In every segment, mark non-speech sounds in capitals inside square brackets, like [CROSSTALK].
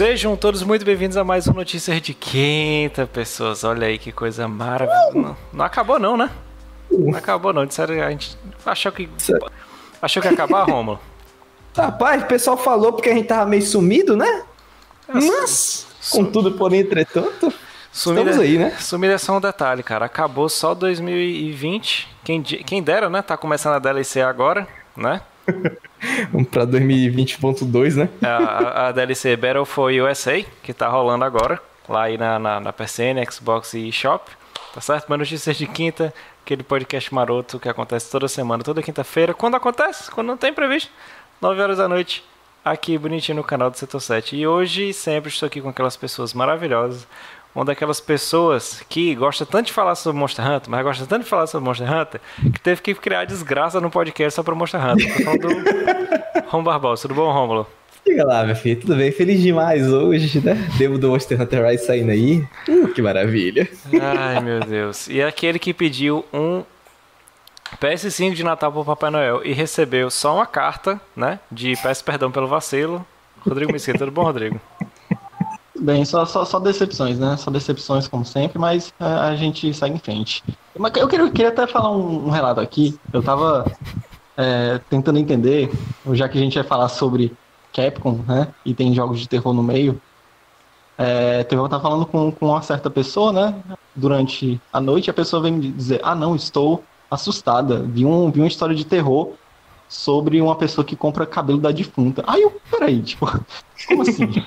Sejam todos muito bem-vindos a mais um Notícias de Quinta, pessoas. Olha aí que coisa maravilhosa. Não, não acabou não, né? Não acabou não. Disseram, a gente achou que achou que ia acabar, Romulo. [LAUGHS] Rapaz, o pessoal falou porque a gente tava meio sumido, né? Mas, contudo, porém, entretanto, Sumida, estamos aí, né? Sumida é só um detalhe, cara. Acabou só 2020. Quem, quem dera, né? Tá começando a DLC agora, né? Vamos [LAUGHS] pra 2020.2, né? A, a- DLC Battle for USA, que tá rolando agora, lá aí na, na, na PCN, Xbox e Shop. Tá certo? Mas notícias de quinta, aquele podcast maroto que acontece toda semana, toda quinta-feira. Quando acontece? Quando não tem previsto. 9 horas da noite, aqui bonitinho no canal do Setor 7. E hoje sempre estou aqui com aquelas pessoas maravilhosas. Uma daquelas pessoas que gosta tanto de falar sobre Monster Hunter, mas gosta tanto de falar sobre Monster Hunter, que teve que criar desgraça no podcast só para Monster Hunter. Tô falando do [LAUGHS] Rom Barbosa. Tudo bom, Rômulo? Diga lá, meu filho, tudo bem? Feliz demais hoje, né? Devo do Monster Hunter Rise saindo aí. Uh, que maravilha. Ai, meu Deus. E aquele que pediu um PS5 de Natal pro Papai Noel e recebeu só uma carta, né? De peço perdão pelo vacilo. Rodrigo Mesquita, tudo bom, Rodrigo? Bem, só, só, só decepções, né? Só decepções, como sempre, mas é, a gente segue em frente. Mas eu queria, queria até falar um, um relato aqui. Eu tava é, tentando entender, já que a gente vai falar sobre Capcom, né? E tem jogos de terror no meio. É, eu tava falando com, com uma certa pessoa, né? Durante a noite, a pessoa veio me dizer: Ah, não, estou assustada. Vi, um, vi uma história de terror sobre uma pessoa que compra cabelo da defunta. Aí eu, peraí, tipo, [LAUGHS] como assim?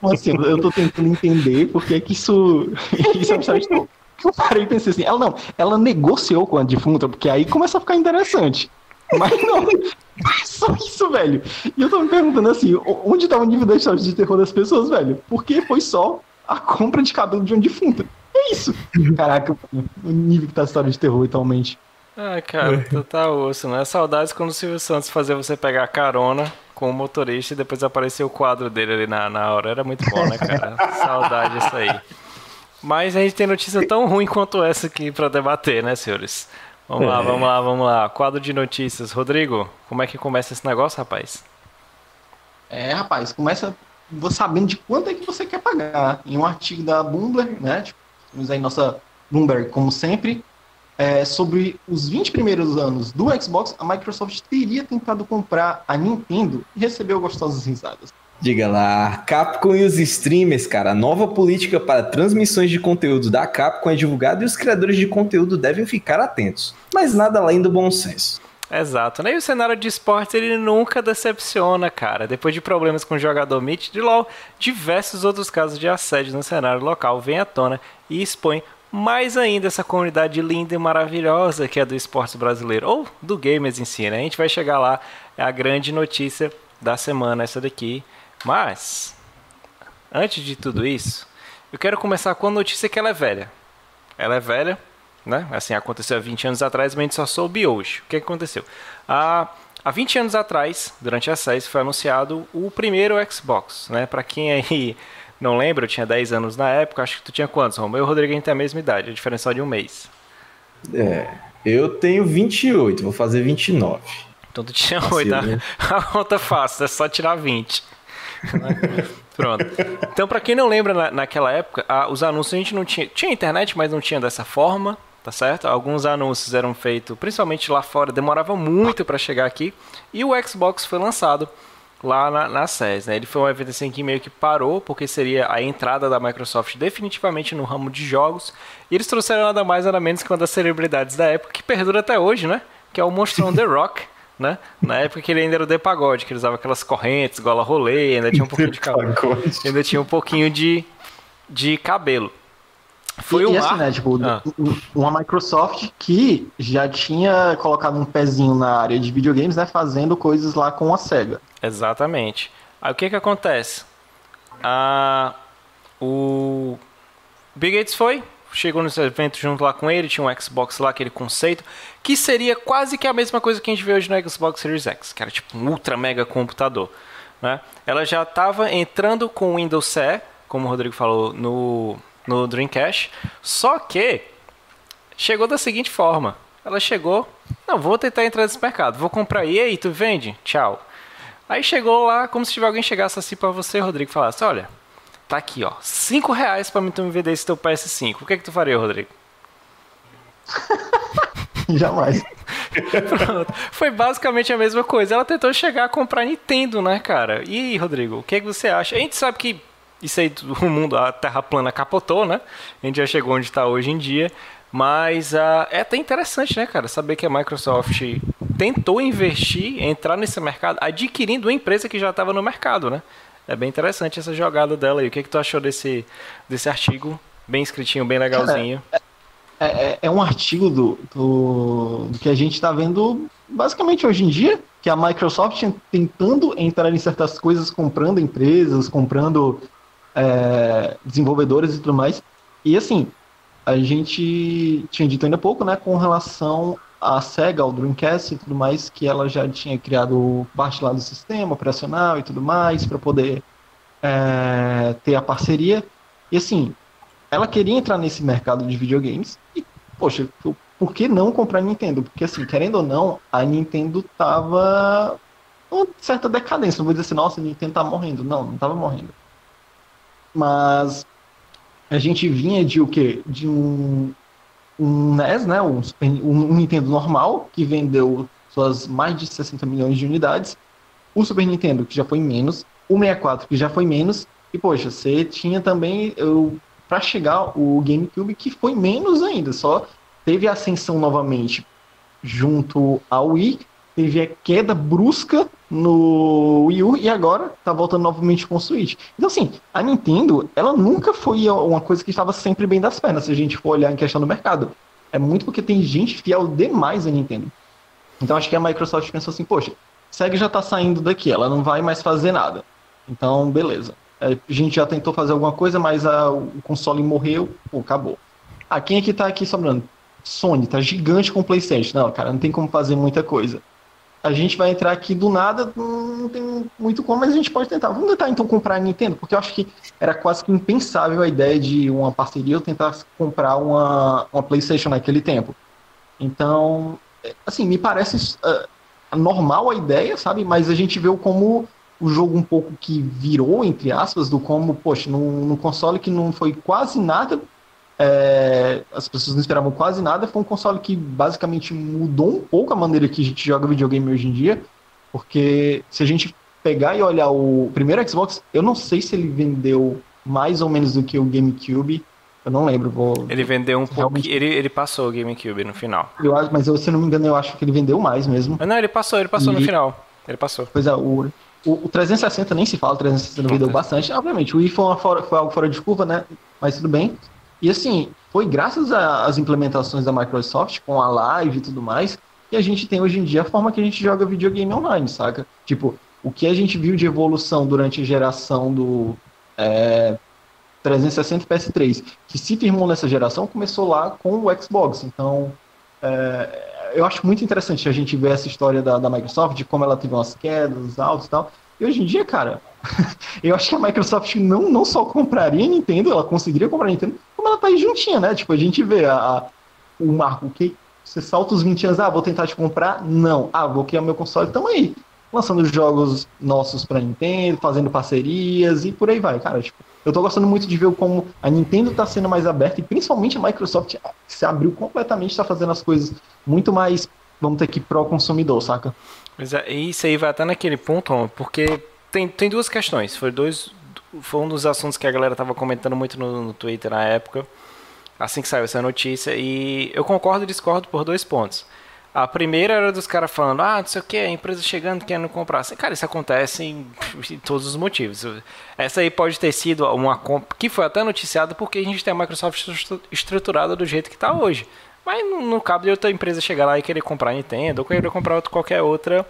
Como assim? Eu tô tentando entender porque é que isso, [LAUGHS] isso é terror. Eu parei e pensei assim, ela não, ela negociou com a defunta, porque aí começa a ficar interessante. Mas não, [LAUGHS] é só isso, velho. E eu tô me perguntando assim, onde tá o nível da história de terror das pessoas, velho? Porque foi só a compra de cabelo de uma defunta. É isso. Caraca, o nível que tá a história de terror atualmente. Ai, cara, tu tá osso, né? Saudades quando o Silvio Santos fazia você pegar carona com o motorista e depois aparecia o quadro dele ali na, na hora. Era muito bom, né, cara? [LAUGHS] Saudade isso aí. Mas a gente tem notícia tão ruim quanto essa aqui pra debater, né, senhores? Vamos lá, É. vamos lá, vamos lá. Quadro de notícias. Rodrigo, como é que começa esse negócio, rapaz? É, rapaz, começa você sabendo de quanto é que você quer pagar. Em um artigo da Bloomberg, né? Tipo, temos aí nossa Bloomberg, como sempre, é, sobre os 20 primeiros anos do Xbox, a Microsoft teria tentado comprar a Nintendo e recebeu gostosas risadas. Diga lá, Capcom e os streamers, cara. A nova política para transmissões de conteúdo da Capcom é divulgada e os criadores de conteúdo devem ficar atentos. Mas nada além do bom senso. Exato, né? E o cenário de esportes ele nunca decepciona, cara. Depois de problemas com o jogador Mitch de LoL, diversos outros casos de assédio no cenário local vêm à tona e expõem mais ainda essa comunidade linda e maravilhosa que é do esporte brasileiro, ou do gamers em si, né? A gente vai chegar lá, é a grande notícia da semana essa daqui. Mas, antes de tudo isso, eu quero começar com a notícia que ela é velha. Ela é velha, né? Assim, aconteceu há 20 anos atrás, mas a gente só soube hoje. O que aconteceu? Há, há 20 anos atrás, durante a SES, foi anunciado o primeiro Xbox, né? Pra quem aí não lembra, eu tinha 10 anos na época, acho que tu tinha quantos, Romeu? Eu e o Rodrigo a gente tem a mesma idade, a diferença só de um mês. É, eu tenho 28, vou fazer 29. Então tu tinha Vacilo, 8, né? [LAUGHS] a conta fácil, é só tirar 20. né? [LAUGHS] Pronto. Então, pra quem não lembra, na- naquela época, a- os anúncios a gente não tinha. Tinha internet, mas não tinha dessa forma, tá certo? Alguns anúncios eram feitos, principalmente lá fora, demorava muito pra chegar aqui. E o Xbox foi lançado lá na, na SES, né? Ele foi um evento assim que meio que parou, porque seria a entrada da Microsoft definitivamente no ramo de jogos. E eles trouxeram nada mais nada menos que uma das celebridades da época, que perdura até hoje, né? Que é o monstrão The Rock. [LAUGHS] Né? Na época que ele ainda era o The Pagode, que ele usava aquelas correntes, gola rolê, ainda tinha um pouquinho de [LAUGHS] cabelo. Ainda tinha um pouquinho de, de cabelo. Foi e, um e assim, né, tipo, Ah. um- uma Microsoft que já tinha colocado um pezinho na área de videogames, né, fazendo coisas lá com a SEGA. Exatamente. Aí o que que acontece? Ah, o Bill Gates foi, chegou nesse evento junto lá com ele, tinha um Xbox lá, aquele conceito, que seria quase que a mesma coisa que a gente vê hoje no Xbox Series X, que era tipo um ultra mega computador. Né? Ela já estava entrando com o Windows CE, como o Rodrigo falou, no, no Dreamcast, só que chegou da seguinte forma. Ela chegou, não, vou tentar entrar nesse mercado, vou comprar e aí, tu vende? Tchau. Aí chegou lá, como se tiver alguém chegasse assim pra você, Rodrigo, e falasse, olha, tá aqui, ó, 5 reais pra me tu me vender esse teu PS5. O que é que tu faria, Rodrigo? [LAUGHS] Jamais. [LAUGHS] Pronto. Foi basicamente a mesma coisa. Ela tentou chegar a comprar Nintendo, né, cara? E aí, Rodrigo, o que, é que você acha? A gente sabe que isso aí, o mundo, a Terra plana capotou, né? A gente já chegou onde está hoje em dia. Mas uh, é até interessante, né, cara, saber que a Microsoft tentou investir, entrar nesse mercado, adquirindo uma empresa que já estava no mercado, né? É bem interessante essa jogada dela aí. O que, é que tu achou desse, desse artigo? Bem escritinho, bem legalzinho. Cara, é, é, é, um artigo do, do, do que a gente está vendo basicamente hoje em dia, que a Microsoft tentando entrar em certas coisas, comprando empresas, comprando é, desenvolvedores e tudo mais. E assim, a gente tinha dito ainda pouco, né, com relação à Sega, ao Dreamcast e tudo mais, que ela já tinha criado parte lá do sistema operacional e tudo mais, para poder é, ter a parceria. E assim, ela queria entrar nesse mercado de videogames e, poxa, por que não comprar a Nintendo? Porque assim, querendo ou não, a Nintendo tava uma certa decadência. Não vou dizer assim, nossa, a Nintendo tá morrendo. Não, não tava morrendo. Mas a gente vinha de o quê? De um, um NES, né? Um, um Nintendo normal, que vendeu suas mais de 60 milhões de unidades. O Super Nintendo, que já foi menos. O 64, que já foi menos. E, poxa, você tinha também, para chegar, o GameCube, que foi menos ainda. Só teve ascensão novamente junto ao Wii teve a queda brusca no Wii U e agora tá voltando novamente com o Switch. Então, assim, a Nintendo, ela nunca foi uma coisa que estava sempre bem das pernas, se a gente for olhar em questão do mercado. É muito porque tem gente fiel demais à Nintendo. Então, acho que a Microsoft pensou assim, poxa, Sega já tá saindo daqui, ela não vai mais fazer nada. Então, beleza. É, a gente já tentou fazer alguma coisa, mas a, o console morreu, pô, acabou. Ah, quem é que tá aqui sobrando? Sony, tá gigante com o PlayStation. Não, cara, não tem como fazer muita coisa a gente vai entrar aqui do nada, não tem muito como, mas a gente pode tentar. Vamos tentar então comprar a Nintendo, porque eu acho que era quase que impensável a ideia de uma parceria ou tentar comprar uma, uma PlayStation naquele tempo. Então, assim, me parece uh, normal a ideia, sabe? Mas a gente vê como o jogo um pouco que virou, entre aspas, do como, poxa, no, no console que não foi quase nada é, as pessoas não esperavam quase nada. Foi um console que basicamente mudou um pouco a maneira que a gente joga videogame hoje em dia. Porque se a gente pegar e olhar o primeiro Xbox, eu não sei se ele vendeu mais ou menos do que o GameCube. Eu não lembro. Vou... Ele vendeu um pouco. Ele, ele passou o GameCube no final. Eu acho, mas eu, se não me engano, eu acho que ele vendeu mais mesmo. Não, ele passou, ele passou e... no final. Ele passou. Pois é, o, o, o 360 nem se fala, o 360 vendeu bastante. Obviamente, o Wii foi, uma, foi algo fora de curva, né? Mas tudo bem. E assim, foi graças às implementações da Microsoft com a live e tudo mais que a gente tem hoje em dia a forma que a gente joga videogame online, saca? Tipo, o que a gente viu de evolução durante a geração do é, 360 e PS3, que se firmou nessa geração, começou lá com o Xbox. Então, é, eu acho muito interessante a gente ver essa história da, da Microsoft, de como ela teve umas quedas, altos e tal. E hoje em dia, cara, [LAUGHS] eu acho que a Microsoft não, não só compraria a Nintendo, ela conseguiria comprar a Nintendo, como ela tá aí juntinha, né? Tipo, a gente vê a, a o marco, que você salta os 20 anos, ah, vou tentar te comprar? Não. Ah, vou criar meu console, tamo aí. Lançando jogos nossos pra Nintendo, fazendo parcerias e por aí vai, cara. Tipo, eu tô gostando muito de ver como a Nintendo tá sendo mais aberta e principalmente a Microsoft se abriu completamente, tá fazendo as coisas muito mais, vamos ter que, pro consumidor, saca? Mas é, isso aí vai até naquele ponto, porque tem, tem duas questões. Foi dois. Foi um dos assuntos que a galera tava comentando muito no, no Twitter na época, assim que saiu essa notícia, e eu concordo e discordo por dois pontos. A primeira era dos caras falando, ah, não sei o que, a empresa chegando querendo comprar. Assim, cara, isso acontece em, [LAUGHS] em, todos os motivos. Essa aí pode ter sido uma compra que foi até noticiada porque a gente tem a Microsoft estruturada do jeito que está hoje. Mas não, não cabe de outra empresa chegar lá e querer comprar a Nintendo ou querer comprar qualquer outra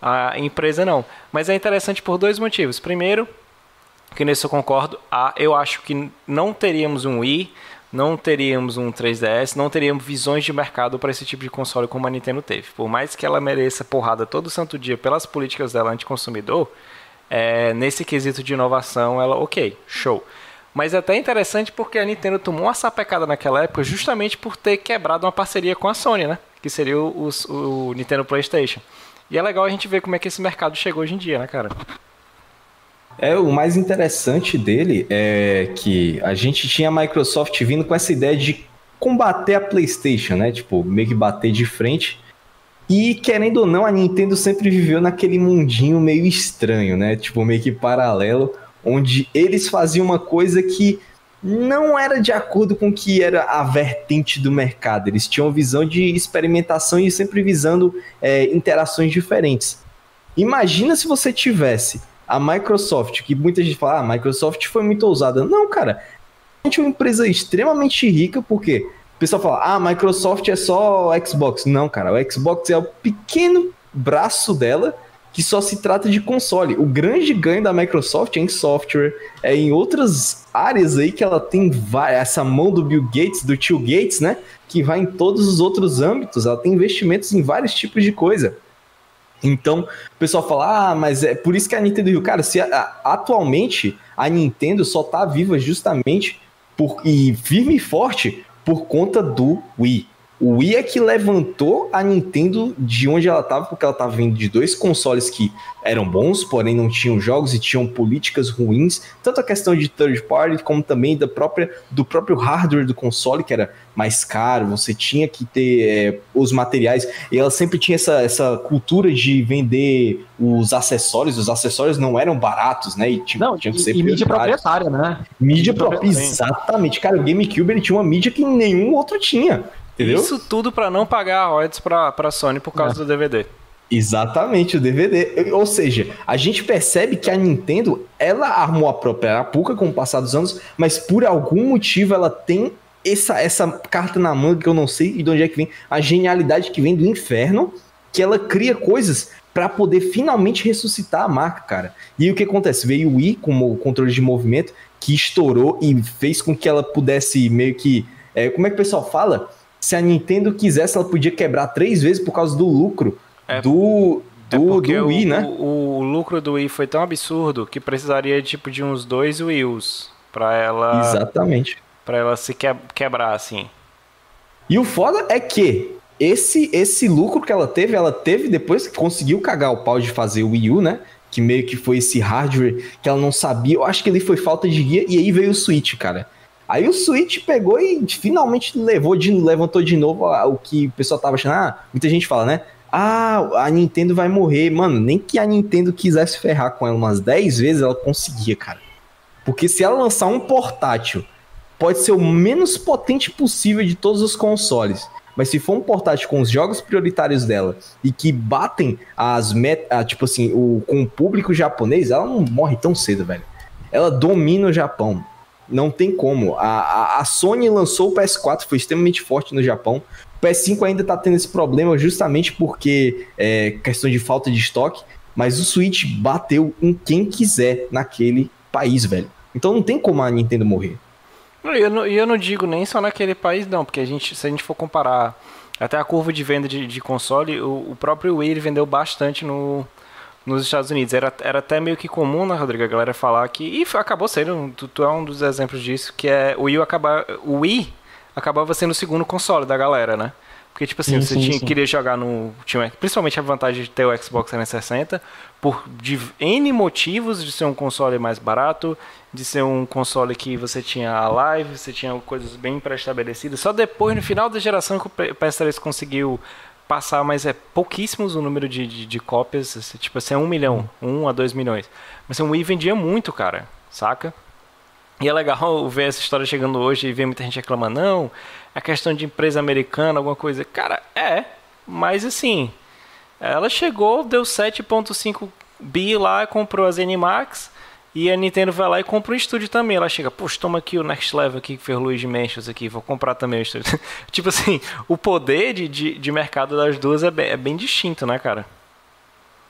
a empresa não. Mas é interessante por dois motivos. Primeiro, que nesse eu concordo, a, eu acho que não teríamos um Wii, não teríamos um 3DS, não teríamos visões de mercado para esse tipo de console como a Nintendo teve. Por mais que ela mereça porrada todo santo dia pelas políticas dela anticonsumidor, é, nesse quesito de inovação, ela, ok, show. Mas é até interessante porque a Nintendo tomou uma sapecada naquela época justamente por ter quebrado uma parceria com a Sony, né? Que seria o, o, o Nintendo PlayStation. E é legal a gente ver como é que esse mercado chegou hoje em dia, né, cara? É, o mais interessante dele é que a gente tinha a Microsoft vindo com essa ideia de combater a PlayStation, né? Tipo, meio que bater de frente. E querendo ou não, a Nintendo sempre viveu naquele mundinho meio estranho, né? Tipo, meio que paralelo, onde eles faziam uma coisa que não era de acordo com o que era a vertente do mercado. Eles tinham visão de experimentação e sempre visando é, interações diferentes. Imagina se você tivesse a Microsoft, que muita gente fala, ah, a Microsoft foi muito ousada. Não, cara, é uma empresa extremamente rica, porque o pessoal fala, ah, a Microsoft é só Xbox. Não, cara, o Xbox é o pequeno braço dela que só se trata de console. O grande ganho da Microsoft é em software, é em outras áreas aí que ela tem essa mão do Bill Gates, do tio Gates, né? Que vai em todos os outros âmbitos. Ela tem investimentos em vários tipos de coisa. Então, o pessoal fala, ah, mas é por isso que a Nintendo Rio. Cara, se a, atualmente a Nintendo só tá viva justamente por, e firme e forte por conta do Wii. O Wii é que levantou a Nintendo de onde ela estava, porque ela estava vindo de dois consoles que eram bons, porém não tinham jogos e tinham políticas ruins, tanto a questão de third party como também da própria, do próprio hardware do console, que era mais caro, você tinha que ter é, os materiais, e ela sempre tinha essa, essa cultura de vender os acessórios, os acessórios não eram baratos, né? E tinha, não, tinha que ser e, mídia proprietária, né? Mídia, mídia própria, exatamente. Cara, o GameCube ele tinha uma mídia que nenhum outro tinha. Entendeu? Isso tudo para não pagar royalties pra, pra Sony por causa é. do DVD. Exatamente, o DVD. Ou seja, a gente percebe que a Nintendo, ela armou a própria Arapuca com o passar dos anos, mas por algum motivo ela tem essa, essa carta na manga que eu não sei de onde é que vem, a genialidade que vem do inferno, que ela cria coisas para poder finalmente ressuscitar a marca, cara. E o que acontece? Veio o Wii com o controle de movimento, que estourou e fez com que ela pudesse meio que. É, como é que o pessoal fala? Se a Nintendo quisesse, ela podia quebrar três vezes por causa do lucro é, do, do, é do Wii, o, né? O, o, lucro do Wii foi tão absurdo que precisaria tipo de uns dois Wii U's para ela. Exatamente. Para ela se que, quebrar assim. E o foda é que esse esse lucro que ela teve, ela teve depois que conseguiu cagar o pau de fazer o Wii U, né? Que meio que foi esse hardware que ela não sabia. Eu acho que ele foi falta de guia e aí veio o Switch, cara. Aí o Switch pegou e finalmente levou de, levantou de novo o que o pessoal tava achando. Ah, muita gente fala, né? Ah, a Nintendo vai morrer. Mano, nem que a Nintendo quisesse ferrar com ela umas 10 vezes, ela conseguia, cara. Porque se ela lançar um portátil, pode ser o menos potente possível de todos os consoles. Mas se for um portátil com os jogos prioritários dela e que batem as metas, tipo assim, o, com o público japonês, ela não morre tão cedo, velho. Ela domina o Japão. Não tem como. A, a, a, Sony lançou o PS4, foi extremamente forte no Japão. O PS5 ainda tá tendo esse problema justamente porque é questão de falta de estoque. Mas o Switch bateu em quem quiser naquele país, velho. Então não tem como a Nintendo morrer. E eu, não, eu não digo nem só naquele país, não, porque a gente, se a gente for comparar até a curva de venda de, de console, o, o próprio Wii vendeu bastante no, nos Estados Unidos. Era, era até meio que comum, né, Rodrigo, a galera falar que. E acabou sendo, tu, tu é um dos exemplos disso, que é o Wii acabar. O Wii acabava sendo o segundo console da galera, né? Porque, tipo assim, sim, você sim, tinha, sim. queria jogar no. Tinha, principalmente a vantagem de ter o Xbox 360, por de N motivos de ser um console mais barato, de ser um console que você tinha a live, você tinha coisas bem pré-estabelecidas. Só depois, no final da geração, que o PS3 conseguiu passar, mas é pouquíssimos o número de, de, de cópias, assim, tipo assim, é um milhão, um a dois milhões. Mas assim, o Wii vendia muito, cara, saca? E é legal [LAUGHS] ver essa história chegando hoje e ver muita gente reclamando, não, é questão de empresa americana, alguma coisa. Cara, é, mas assim, ela chegou, deu 7.5 bi lá, comprou a ZeniMax, e a Nintendo vai lá e compra um estúdio também. Ela chega, poxa, toma aqui o Next Level aqui que fez Luigi Dimensions aqui, vou comprar também o estúdio. [LAUGHS] tipo assim, o poder de, de, de mercado das duas é bem, é bem, distinto, né, cara?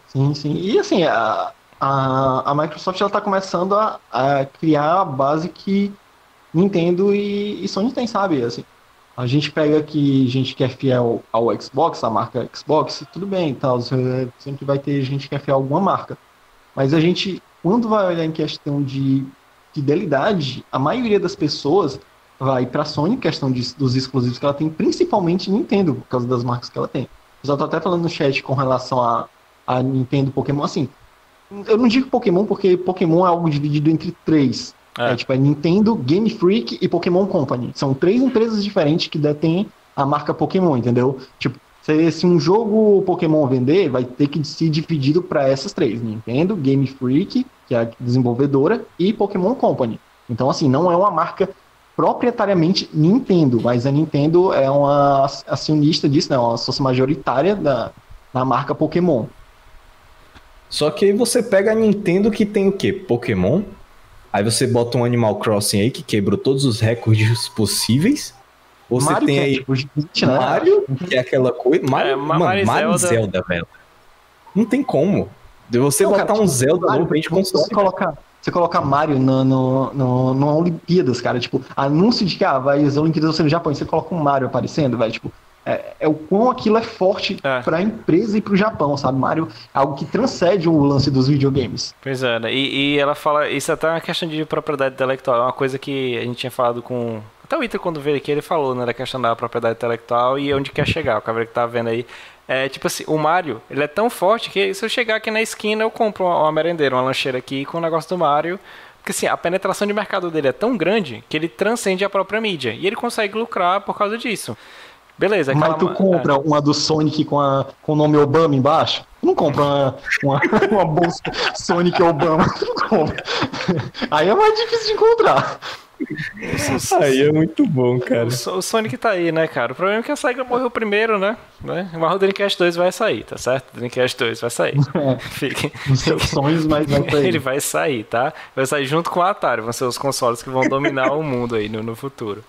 Sim, sim. E assim, a, a, a Microsoft ela tá começando a, a criar a base que Nintendo e, e Sony tem, sabe? Assim, a gente pega que gente que é fiel ao Xbox, a marca Xbox, tudo bem, tal, sempre vai ter gente que é fiel a alguma marca. Mas a gente quando vai olhar em questão de fidelidade, a maioria das pessoas vai para a Sony, questão de, dos exclusivos que ela tem, principalmente Nintendo, por causa das marcas que ela tem. Eu já tô até falando no chat com relação a, a Nintendo Pokémon, assim, eu não digo Pokémon porque Pokémon é algo dividido entre três. É. é tipo, é Nintendo, Game Freak e Pokémon Company. São três empresas diferentes que detêm a marca Pokémon, entendeu? Tipo, se, se um jogo Pokémon vender, vai ter que ser dividido para essas três: Nintendo, Game Freak, que é a desenvolvedora, e Pokémon Company. Então, assim, não é uma marca proprietariamente Nintendo, mas a Nintendo é uma acionista disso, né? Uma sócia majoritária da, da marca Pokémon. Só que aí você pega a Nintendo que tem o quê? Pokémon. Aí você bota um Animal Crossing aí que quebrou todos os recordes [LAUGHS] possíveis. Você tem é aí tipo, gente, né? Mario, que é aquela coisa. Mario, é, mano, Mario, Mario Zelda. Zelda, velho. Não tem como. De você não, botar cara, um tipo, Zelda Mario, novo, a gente consegue. colocar você coloca Mario no, no, no, no, Olimpíadas, cara, tipo, anúncio de que ah, vai as Olimpíadas ser no Japão, e você coloca um Mario aparecendo, velho, tipo, é, é, o quão aquilo é forte é. para a empresa e para o Japão, sabe? Mario é algo que transcende o lance dos videogames. Pois é, né? e, e ela fala, isso é até uma questão de propriedade intelectual, é uma coisa que a gente tinha falado com até o Iter, quando veio aqui, ele falou, né, da questão da propriedade intelectual e onde quer chegar. O cabelo que tá vendo aí. É, tipo assim, o Mario, ele é tão forte que se eu chegar aqui na esquina, eu compro uma, uma merendeira, uma lancheira aqui com o negócio do Mario. Porque assim, a penetração de mercado dele é tão grande que ele transcende a própria mídia. E ele consegue lucrar por causa disso. Beleza. Mas tu compra é. uma do Sonic com, a, com o nome Obama embaixo? Tu não compra uma, uma, [LAUGHS] uma bolsa Sonic Obama. Tu [LAUGHS] não compra. Aí é mais difícil de encontrar. Aí é muito bom, cara. O, Sonic tá aí, né, cara? O problema é que a SEGA morreu primeiro, né? né? Mas o Dreamcast 2 vai sair, tá certo? O Dreamcast 2 vai sair. [LAUGHS] É. Fiquem. Os seus sonhos, mas vai sair. Ele vai sair, tá? Vai sair junto com o Atari. Vão ser os consoles que vão dominar o mundo aí no, no futuro.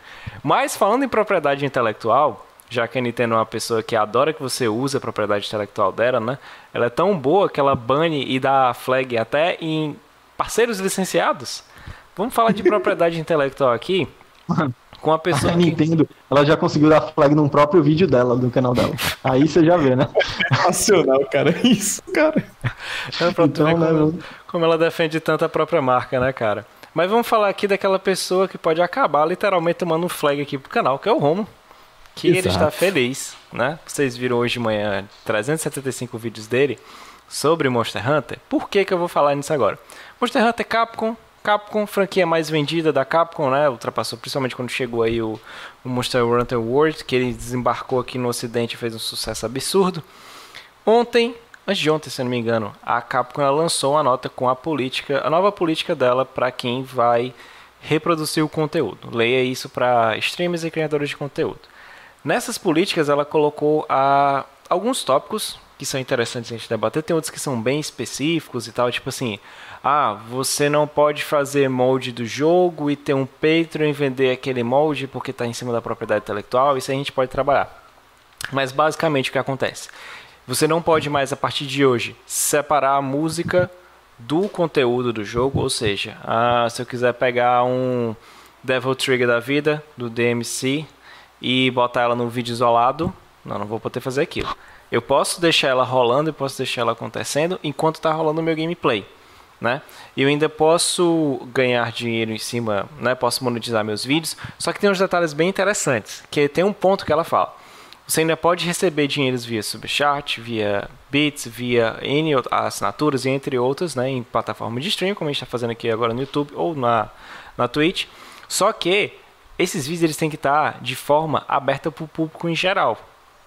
Mas falando em propriedade intelectual, já que a Nintendo é uma pessoa que adora que você use a propriedade intelectual dela, né? Ela é tão boa que ela bane e dá flag até em parceiros licenciados. Vamos falar de propriedade intelectual aqui. [LAUGHS] Com a pessoa. A Nintendo, ela já conseguiu dar flag num próprio vídeo dela, do canal dela. Aí você já vê, né? Racional, cara. Isso, cara. É pra então, né, como, como ela defende tanto a própria marca, né, cara? Mas vamos falar aqui daquela pessoa que pode acabar literalmente tomando um flag aqui pro canal, que é o Romo. Que Exato. ele está feliz, né? Vocês viram hoje de manhã 375 vídeos dele sobre Monster Hunter. Por que, que eu vou falar nisso agora? Monster Hunter Capcom Capcom, franquia mais vendida da Capcom, né? Ultrapassou principalmente quando chegou aí o, o Monster Hunter World, que ele desembarcou aqui no ocidente e fez um sucesso absurdo. Ontem, antes de ontem, se não me engano, a Capcom lançou uma nota com a política, a nova política dela para quem vai reproduzir o conteúdo. Leia isso para streamers e criadores de conteúdo. Nessas políticas, ela colocou a, alguns tópicos que são interessantes a gente debater, tem outros que são bem específicos e tal, tipo assim, ah, você não pode fazer molde do jogo e ter um Patreon e vender aquele molde porque está em cima da propriedade intelectual, isso a gente pode trabalhar. Mas basicamente o que acontece? Você não pode mais, a partir de hoje, separar a música do conteúdo do jogo, ou seja, ah, se eu quiser pegar um Devil Trigger da vida, do DMC, e botar ela num vídeo isolado, não, não vou poder fazer aquilo. Eu posso deixar ela rolando e posso deixar ela acontecendo enquanto está rolando o meu gameplay né? Eu ainda posso ganhar dinheiro em cima, né? Posso monetizar meus vídeos. Só que tem uns detalhes bem interessantes, que tem um ponto que ela fala. Você ainda pode receber dinheiros via Subchat, via Bits, via N assinaturas e entre outras, né? Em plataforma de stream, como a gente está fazendo aqui agora no YouTube ou na, na Twitch. Só que esses vídeos eles têm que estar de forma aberta para o público em geral.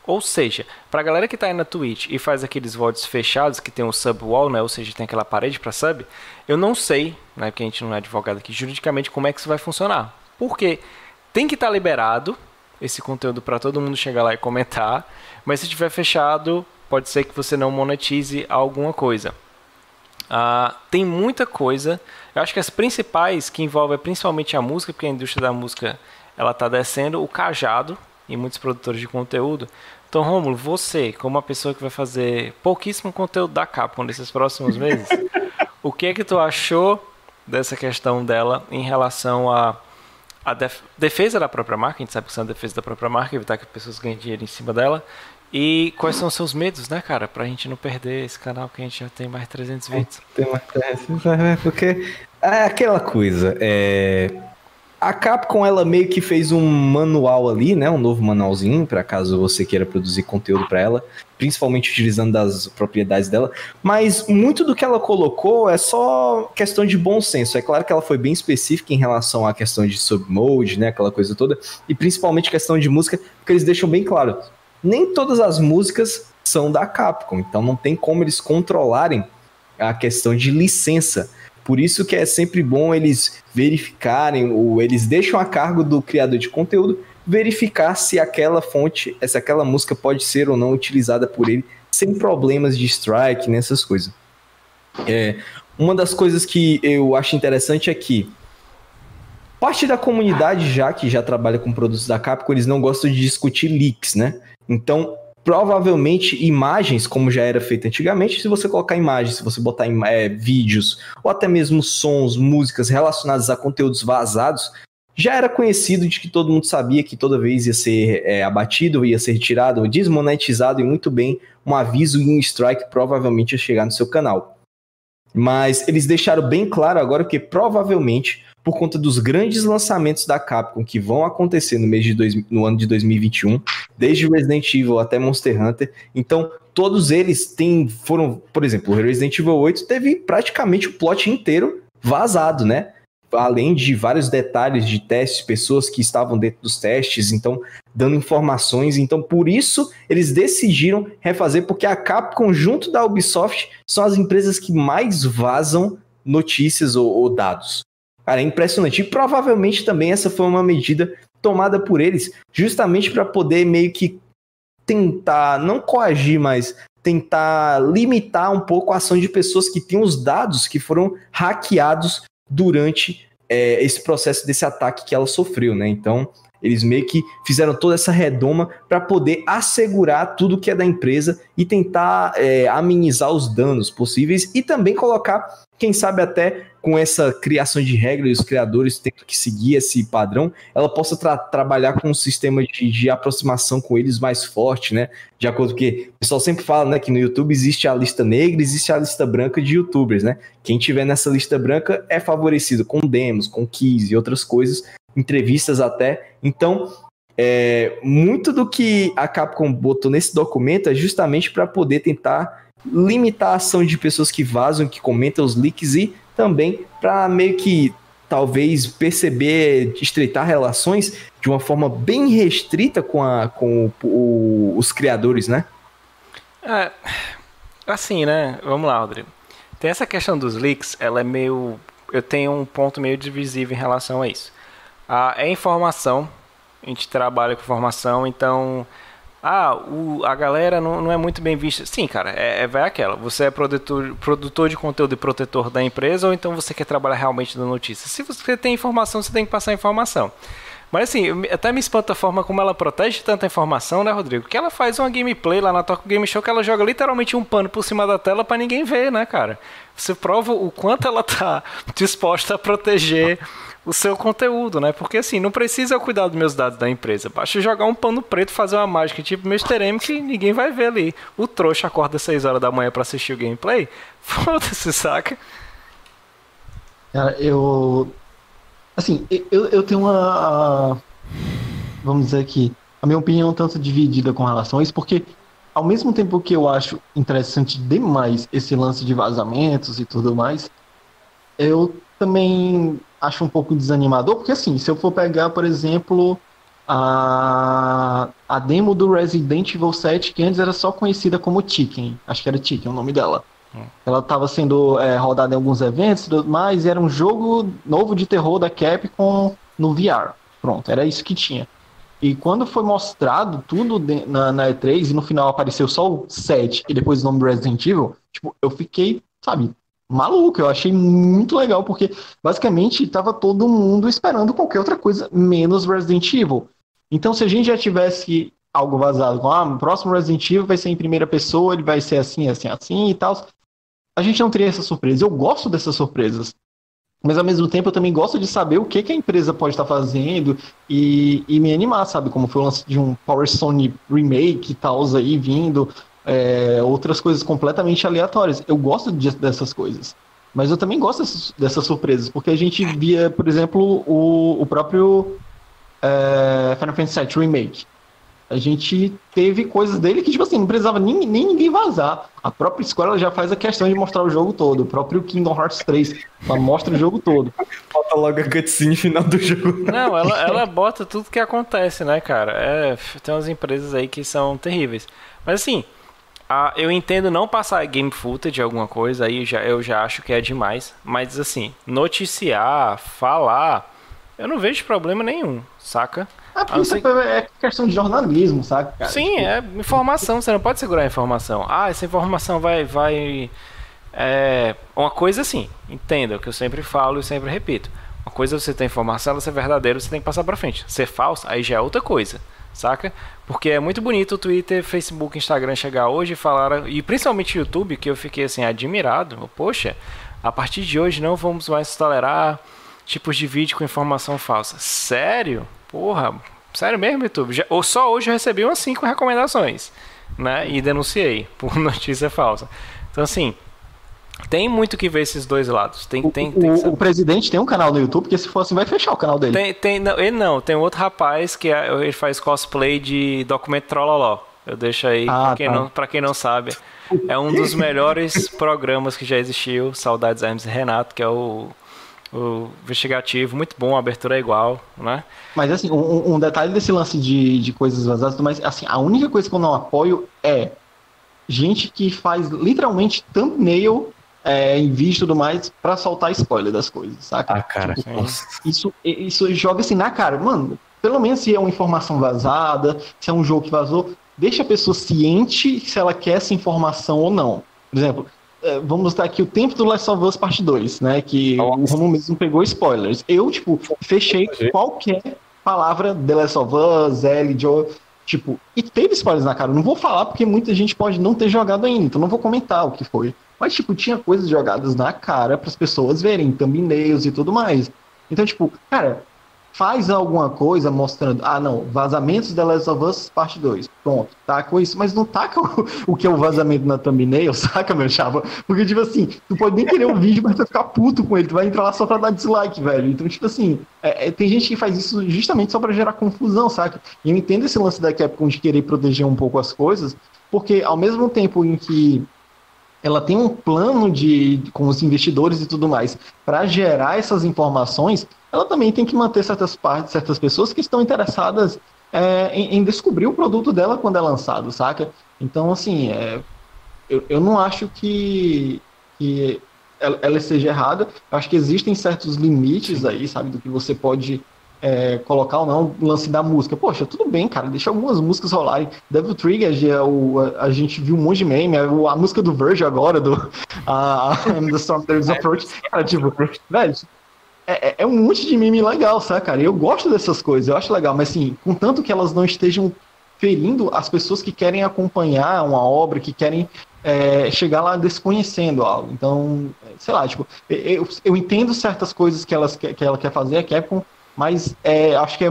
Ou seja, para a galera que está aí na Twitch e faz aqueles votos fechados que tem o subwall, né, ou seja, tem aquela parede para sub, eu não sei, né, porque a gente não é advogado aqui, juridicamente como é que isso vai funcionar. Porque tem que estar tá liberado esse conteúdo para todo mundo chegar lá e comentar, mas se tiver fechado, pode ser que você não monetize alguma coisa. Uh, tem muita coisa. Eu acho que as principais que envolvem principalmente a música, porque a indústria da música ela está descendo, o cajado e muitos produtores de conteúdo então, Romulo, você, como uma pessoa que vai fazer pouquíssimo conteúdo da Capcom nesses próximos meses, [LAUGHS] o que é que tu achou dessa questão dela em relação a a def defesa da própria marca, a gente sabe que isso é uma defesa da própria marca, evitar que pessoas ganhem dinheiro em cima dela. E quais são os seus medos, né, cara? Pra gente não perder esse canal que a gente já tem mais 300 vídeos. Tem mais 300, é, [LAUGHS] porque é aquela coisa, é a Capcom ela meio que fez um manual ali, né, um novo manualzinho para caso você queira produzir conteúdo para ela, principalmente utilizando das propriedades dela, mas muito do que ela colocou é só questão de bom senso. É claro que ela foi bem específica em relação à questão de submode, né, aquela coisa toda, e principalmente questão de música, porque eles deixam bem claro, nem todas as músicas são da Capcom, então não tem como eles controlarem a questão de licença. Por isso que é sempre bom eles verificarem, ou eles deixam a cargo do criador de conteúdo verificar se aquela fonte, se aquela música pode ser ou não utilizada por ele sem problemas de strike, nessas coisas. É, uma das coisas que eu acho interessante é que parte da comunidade já que já trabalha com produtos da Capcom, eles não gostam de discutir leaks, né? Então, provavelmente imagens, como já era feito antigamente, se você colocar imagens, se você botar é, vídeos, ou até mesmo sons, músicas relacionadas a conteúdos vazados, já era conhecido de que todo mundo sabia que toda vez ia ser é, abatido, ia ser retirado, desmonetizado e muito bem um aviso e um strike provavelmente ia chegar no seu canal. Mas eles deixaram bem claro agora que provavelmente por conta dos grandes lançamentos da Capcom que vão acontecer no mês de dois, no ano de 2021, desde Resident Evil até Monster Hunter. Então, todos eles têm foram, por exemplo, Resident Evil 8 teve praticamente o plot inteiro vazado, né? Além de vários detalhes de testes, pessoas que estavam dentro dos testes, então dando informações. Então, por isso eles decidiram refazer, porque a Capcom, junto da Ubisoft, são as empresas que mais vazam notícias ou, ou dados. Cara, é impressionante. E provavelmente também essa foi uma medida tomada por eles, justamente para poder meio que tentar, não coagir, mas tentar limitar um pouco a ação de pessoas que têm os dados que foram hackeados durante é, esse processo desse ataque que ela sofreu, né? Então, eles meio que fizeram toda essa redoma para poder assegurar tudo que é da empresa e tentar é, amenizar os danos possíveis e também colocar, quem sabe até com essa criação de regras e os criadores tendo que seguir esse padrão, ela possa tra trabalhar com um sistema de, de, aproximação com eles mais forte, né? De acordo com que o pessoal sempre fala, né, que no YouTube existe a lista negra, existe a lista branca de YouTubers, né? Quem tiver nessa lista branca é favorecido com demos, com keys e outras coisas, entrevistas até. Então, é, muito do que a Capcom botou nesse documento é justamente para poder tentar limitar a ação de pessoas que vazam, que comentam os leaks e também para meio que talvez perceber, estreitar relações de uma forma bem restrita com, a, com o, o, os criadores, né? É, assim, né? Vamos lá, Rodrigo. Tem essa questão dos leaks, ela é meio. Eu tenho um ponto meio divisível em relação a isso. Ah, é informação, a gente trabalha com informação, então ah, o, a galera não, não é muito bem vista. Sim, cara, é, é vai aquela. Você é produtor, produtor de conteúdo e protetor da empresa, ou então você quer trabalhar realmente na notícia. Se você tem informação, você tem que passar informação. Mas assim, até me espanta a forma como ela protege tanta informação, né, Rodrigo? Que ela faz uma gameplay lá na Tokyo Game Show que ela joga literalmente um pano por cima da tela para ninguém ver, né, cara? Você prova o quanto ela tá [LAUGHS] disposta a proteger o seu conteúdo, né? Porque assim, não precisa eu cuidar dos meus dados da empresa. Basta jogar um pano preto, fazer uma mágica tipo Mr. M que ninguém vai ver ali. O trouxa acorda às 6 horas da manhã para assistir o gameplay. [LAUGHS] Foda-se, saca? Cara, eu. Assim, eu, eu tenho uma. Vamos dizer aqui. A minha opinião é um tanto dividida com relação a isso, porque ao mesmo tempo que eu acho interessante demais esse lance de vazamentos e tudo mais, eu também acho um pouco desanimador, porque assim, se eu for pegar, por exemplo, a, a demo do Resident Evil 7, que antes era só conhecida como Chicken, acho que era Chicken o nome dela. Hum. Ela estava sendo é, rodada em alguns eventos e era um jogo novo de terror da Capcom no VR. Pronto, era isso que tinha. E quando foi mostrado tudo na, na E3 e no final apareceu só o 7 e depois o nome Resident Evil, tipo, eu fiquei, sabe, maluco. Eu achei muito legal, porque basicamente estava todo mundo esperando qualquer outra coisa, menos Resident Evil. Então, se a gente já tivesse algo vazado ah, o próximo Resident Evil vai ser em primeira pessoa, ele vai ser assim, assim, assim e tal, a gente não teria essa surpresa. Eu gosto dessas surpresas. Mas ao mesmo tempo eu também gosto de saber o que, que a empresa pode estar fazendo e, e me animar, sabe? Como foi o lance de um Power Sony Remake e tal aí vindo, é, outras coisas completamente aleatórias. Eu gosto de, dessas coisas. Mas eu também gosto dessas, dessas surpresas, porque a gente via, por exemplo, o, o próprio é, Final Fantasy VII Remake. A gente teve coisas dele que, tipo assim, não precisava nem, nem ninguém vazar. A própria escola já faz a questão de mostrar o jogo todo. O próprio Kingdom Hearts 3, ela mostra o jogo todo. Falta logo a cutscene final do jogo. Não, ela, ela bota tudo que acontece, né, cara? É, tem umas empresas aí que são terríveis. Mas assim, ah, eu entendo não passar game footage alguma coisa, aí já, eu já acho que é demais. Mas assim, noticiar, falar, eu não vejo problema nenhum, saca? Ah, porque isso é questão de jornalismo, saca? Cara? Sim, tipo... é informação, você não pode segurar a informação. Ah, essa informação vai. vai é, uma coisa assim, entenda o que eu sempre falo e sempre repito. Uma coisa é você ter informação, ela ser verdadeira, você tem que passar pra frente. Ser falsa, aí já é outra coisa saca? Porque é muito bonito o Twitter, Facebook, Instagram chegar hoje e falar, e principalmente o YouTube, que eu fiquei assim admirado. Poxa, a partir de hoje não vamos mais tolerar tipos de vídeo com informação falsa. Sério? Porra, sério mesmo, YouTube? Já, ou só hoje eu recebi umas 5 recomendações, né? E denunciei por [LAUGHS] notícia falsa. Então assim, tem muito que ver esses dois lados. Tem, o, tem, tem o, o, presidente tem um canal no YouTube, porque se for assim, vai fechar o canal dele. Tem, tem, não, ele não, tem outro rapaz que é, ele faz cosplay de documento Trololó. Eu deixo aí ah, pra, quem tá. não, pra quem não sabe. É um dos melhores [LAUGHS] programas que já existiu. Saudades Hermes e Renato, que é o, o investigativo, muito bom, a abertura é igual, né? Mas assim, um, um detalhe desse lance de, de coisas vazadas, mas assim, a única coisa que eu não apoio é gente que faz literalmente thumbnail é, em vídeo e tudo mais para soltar spoiler das coisas, saca? Ah, cara. Tipo, isso, isso joga assim na cara. Mano, pelo menos se é uma informação vazada, se é um jogo que vazou, deixa a pessoa ciente se ela quer essa informação ou não. Por exemplo, é, vamos dar aqui o tempo do Last of Us Part 2, né? Que Nossa. o Romulo mesmo pegou spoilers. Eu, tipo, fechei qualquer palavra The Last of Us, Ellie, Joe. Tipo, e teve spoilers na cara. Eu não vou falar porque muita gente pode não ter jogado ainda, então não vou comentar o que foi. Mas, tipo, tinha coisas jogadas na cara para as pessoas verem, thumbnails e tudo mais. Então, tipo, cara, faz alguma coisa mostrando, ah, não, vazamentos da Last of Us parte 2. Pronto, tá com isso, mas não taca [LAUGHS] o, o que é o vazamento na thumbnail, [LAUGHS] saca, meu chapa? Porque, tipo assim, tu pode nem querer o vídeo, mas tu vai ficar puto com ele, tu vai entrar lá só pra dar dislike, velho. Então, tipo assim, é, é, tem gente que faz isso justamente só para gerar confusão, saca? E eu entendo esse lance da Capcom de querer proteger um pouco as coisas, porque ao mesmo tempo em que ela tem um plano de com os investidores e tudo mais para gerar essas informações, ela também tem que manter certas partes, certas pessoas que estão interessadas é, em, em, descobrir o produto dela quando é lançado, saca? Então, assim, é, eu, eu não acho que, que ela, ela esteja errada. Eu acho que existem certos limites aí, sabe, do que você pode é, colocar ou não o lance da música. Poxa, tudo bem, cara, deixa algumas músicas rolarem. Devil Trigger, é o, a, a, gente viu um monte de meme, a, a música do Verge agora, do a, The Storm There is Approach, cara, tipo, velho, é, é, é, um monte de meme legal, sabe, cara? Eu gosto dessas coisas, eu acho legal, mas assim, contanto que elas não estejam ferindo as pessoas que querem acompanhar uma obra, que querem é, chegar lá desconhecendo algo. Então, sei lá, tipo, eu, eu entendo certas coisas que, elas, que ela quer fazer, a Capcom, mas é, acho que é,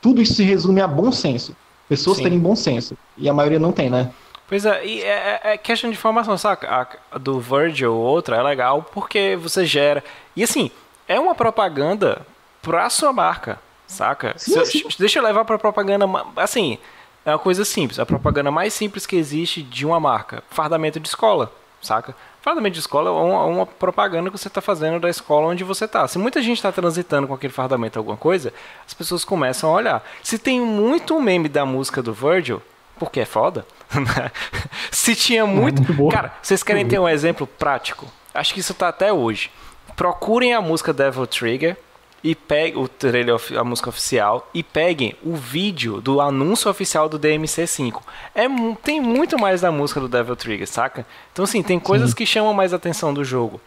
tudo isso se resume a bom senso. Pessoas Sim. terem bom senso. E a maioria não tem, né? Pois é, e é, é, é questão de informação, saca? A, do Virgil ou outra é legal porque você gera. E assim, é uma propaganda pra sua marca, saca? Sim, sim. Deixa eu levar pra propaganda. Assim, é uma coisa simples. A propaganda mais simples que existe de uma marca: fardamento de escola, saca? Fardamento de escola é uma, uma propaganda que você está fazendo da escola onde você está. Se muita gente está transitando com aquele fardamento alguma coisa, as pessoas começam a olhar. Se tem muito meme da música do Virgil, porque é foda. [LAUGHS] Se tinha muito. É muito Cara, vocês querem ter um exemplo prático? Acho que isso está até hoje. Procurem a música Devil Trigger e peguem o trailer, a música oficial e peguem o vídeo do anúncio oficial do DMC5. É, tem muito mais da música do Devil Trigger, saca? Então, assim, tem coisas Sim. que chamam mais atenção do jogo.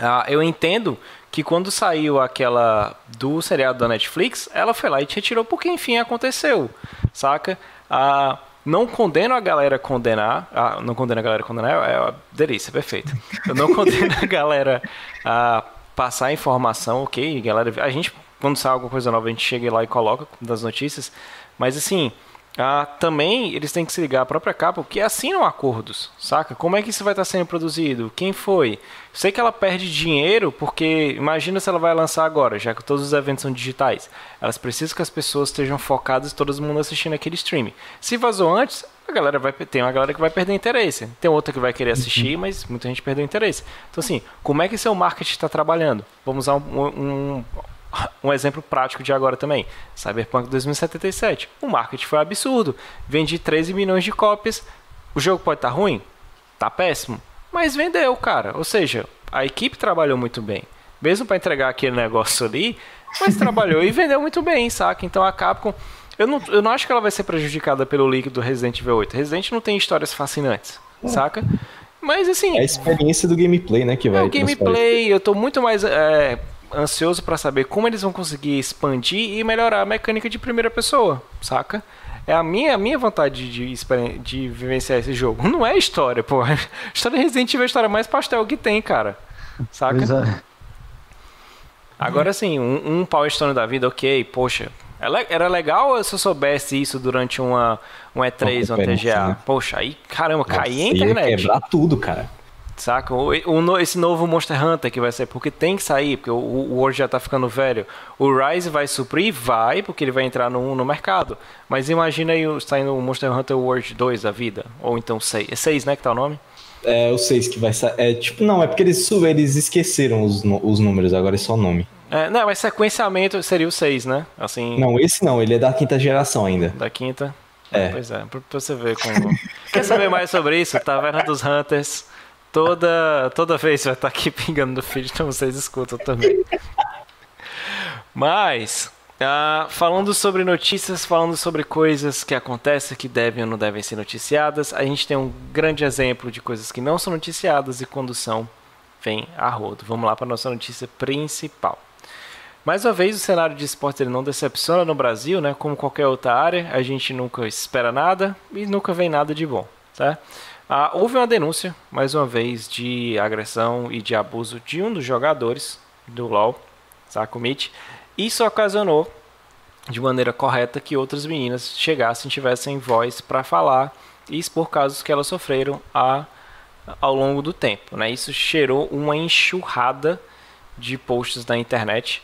Ah, eu entendo que quando saiu aquela do seriado da Netflix, ela foi lá e te retirou porque, enfim, aconteceu, saca? Ah, não condeno a galera condenar. Ah, não condeno a galera condenar, é uma delícia, perfeito. Eu não condeno a galera a passar informação, ok, galera. A gente, quando sai alguma coisa nova, a gente chega lá e coloca das notícias. Mas assim, Ah, também eles têm que se ligar à própria capa, porque assinam acordos, saca? Como é que isso vai estar sendo produzido? Quem foi? Sei que ela perde dinheiro, porque imagina se ela vai lançar agora, já que todos os eventos são digitais. Elas precisam que as pessoas estejam focadas e todo mundo assistindo aquele stream. Se vazou antes, a galera vai tem uma galera que vai perder interesse. Tem outra que vai querer assistir, uhum. mas muita gente perdeu interesse. Então assim, como é que seu marketing está trabalhando? Vamos usar um, um um exemplo prático de agora também. Cyberpunk 2077. O marketing foi absurdo. Vendi 13 milhões de cópias. O jogo pode estar tá ruim? Tá péssimo. Mas vendeu, cara. Ou seja, a equipe trabalhou muito bem. Mesmo para entregar aquele negócio ali, mas trabalhou e vendeu muito bem, saca? Então a Capcom. Eu não, eu não acho que ela vai ser prejudicada pelo leak do Resident Evil 8. Resident não tem histórias fascinantes, saca? Mas assim. É a experiência do gameplay, né? Que vai. É o gameplay, eu tô muito mais. É, ansioso para saber como eles vão conseguir expandir e melhorar a mecânica de primeira pessoa, saca? É a minha, a minha vontade de, de vivenciar esse jogo. Não é história, pô. [LAUGHS] A história Resident Evil é a história mais pastel que tem, cara. Saca? É. Agora sim, um, um Power Stone da vida, ok, poxa. Era legal se eu soubesse isso durante uma, um E3 ou um TGA. Né? Poxa, aí, caramba, caí a internet. Ia quebrar tudo, cara. Saca? O, o, esse novo Monster Hunter que vai sair, porque tem que sair, porque o, o World já tá ficando velho. O Rise vai suprir? Vai, porque ele vai entrar no, no mercado. Mas imagina aí saindo o Monster Hunter World 2 da vida. Ou então 6. É 6, né, que tá o nome? É o 6 que vai sair. É, tipo, não, é porque eles, eles esqueceram os, os números, agora é só o nome. É, não, mas sequenciamento seria o 6, né? Assim... Não, esse não, ele é da quinta geração ainda. Da quinta? É. Pois é, pra, pra você ver como. [LAUGHS] Quer saber mais sobre isso? Taverna dos Hunters. Toda, toda vez vai estar aqui pingando no feed, então vocês escutam também. Mas, uh, falando sobre notícias, falando sobre coisas que acontecem, que devem ou não devem ser noticiadas, a gente tem um grande exemplo de coisas que não são noticiadas e quando são, vem a rodo. Vamos lá para a nossa notícia principal. Mais uma vez, o cenário de esportes ele não decepciona no Brasil, né? Como qualquer outra área, a gente nunca espera nada e nunca vem nada de bom, tá? Ah, houve uma denúncia, mais uma vez, de agressão e de abuso de um dos jogadores do LoL, Sakumit. Isso ocasionou, de maneira correta, que outras meninas chegassem, tivessem voz para falar e expor casos que elas sofreram a, ao longo do tempo. Né? Isso gerou uma enxurrada de posts na internet,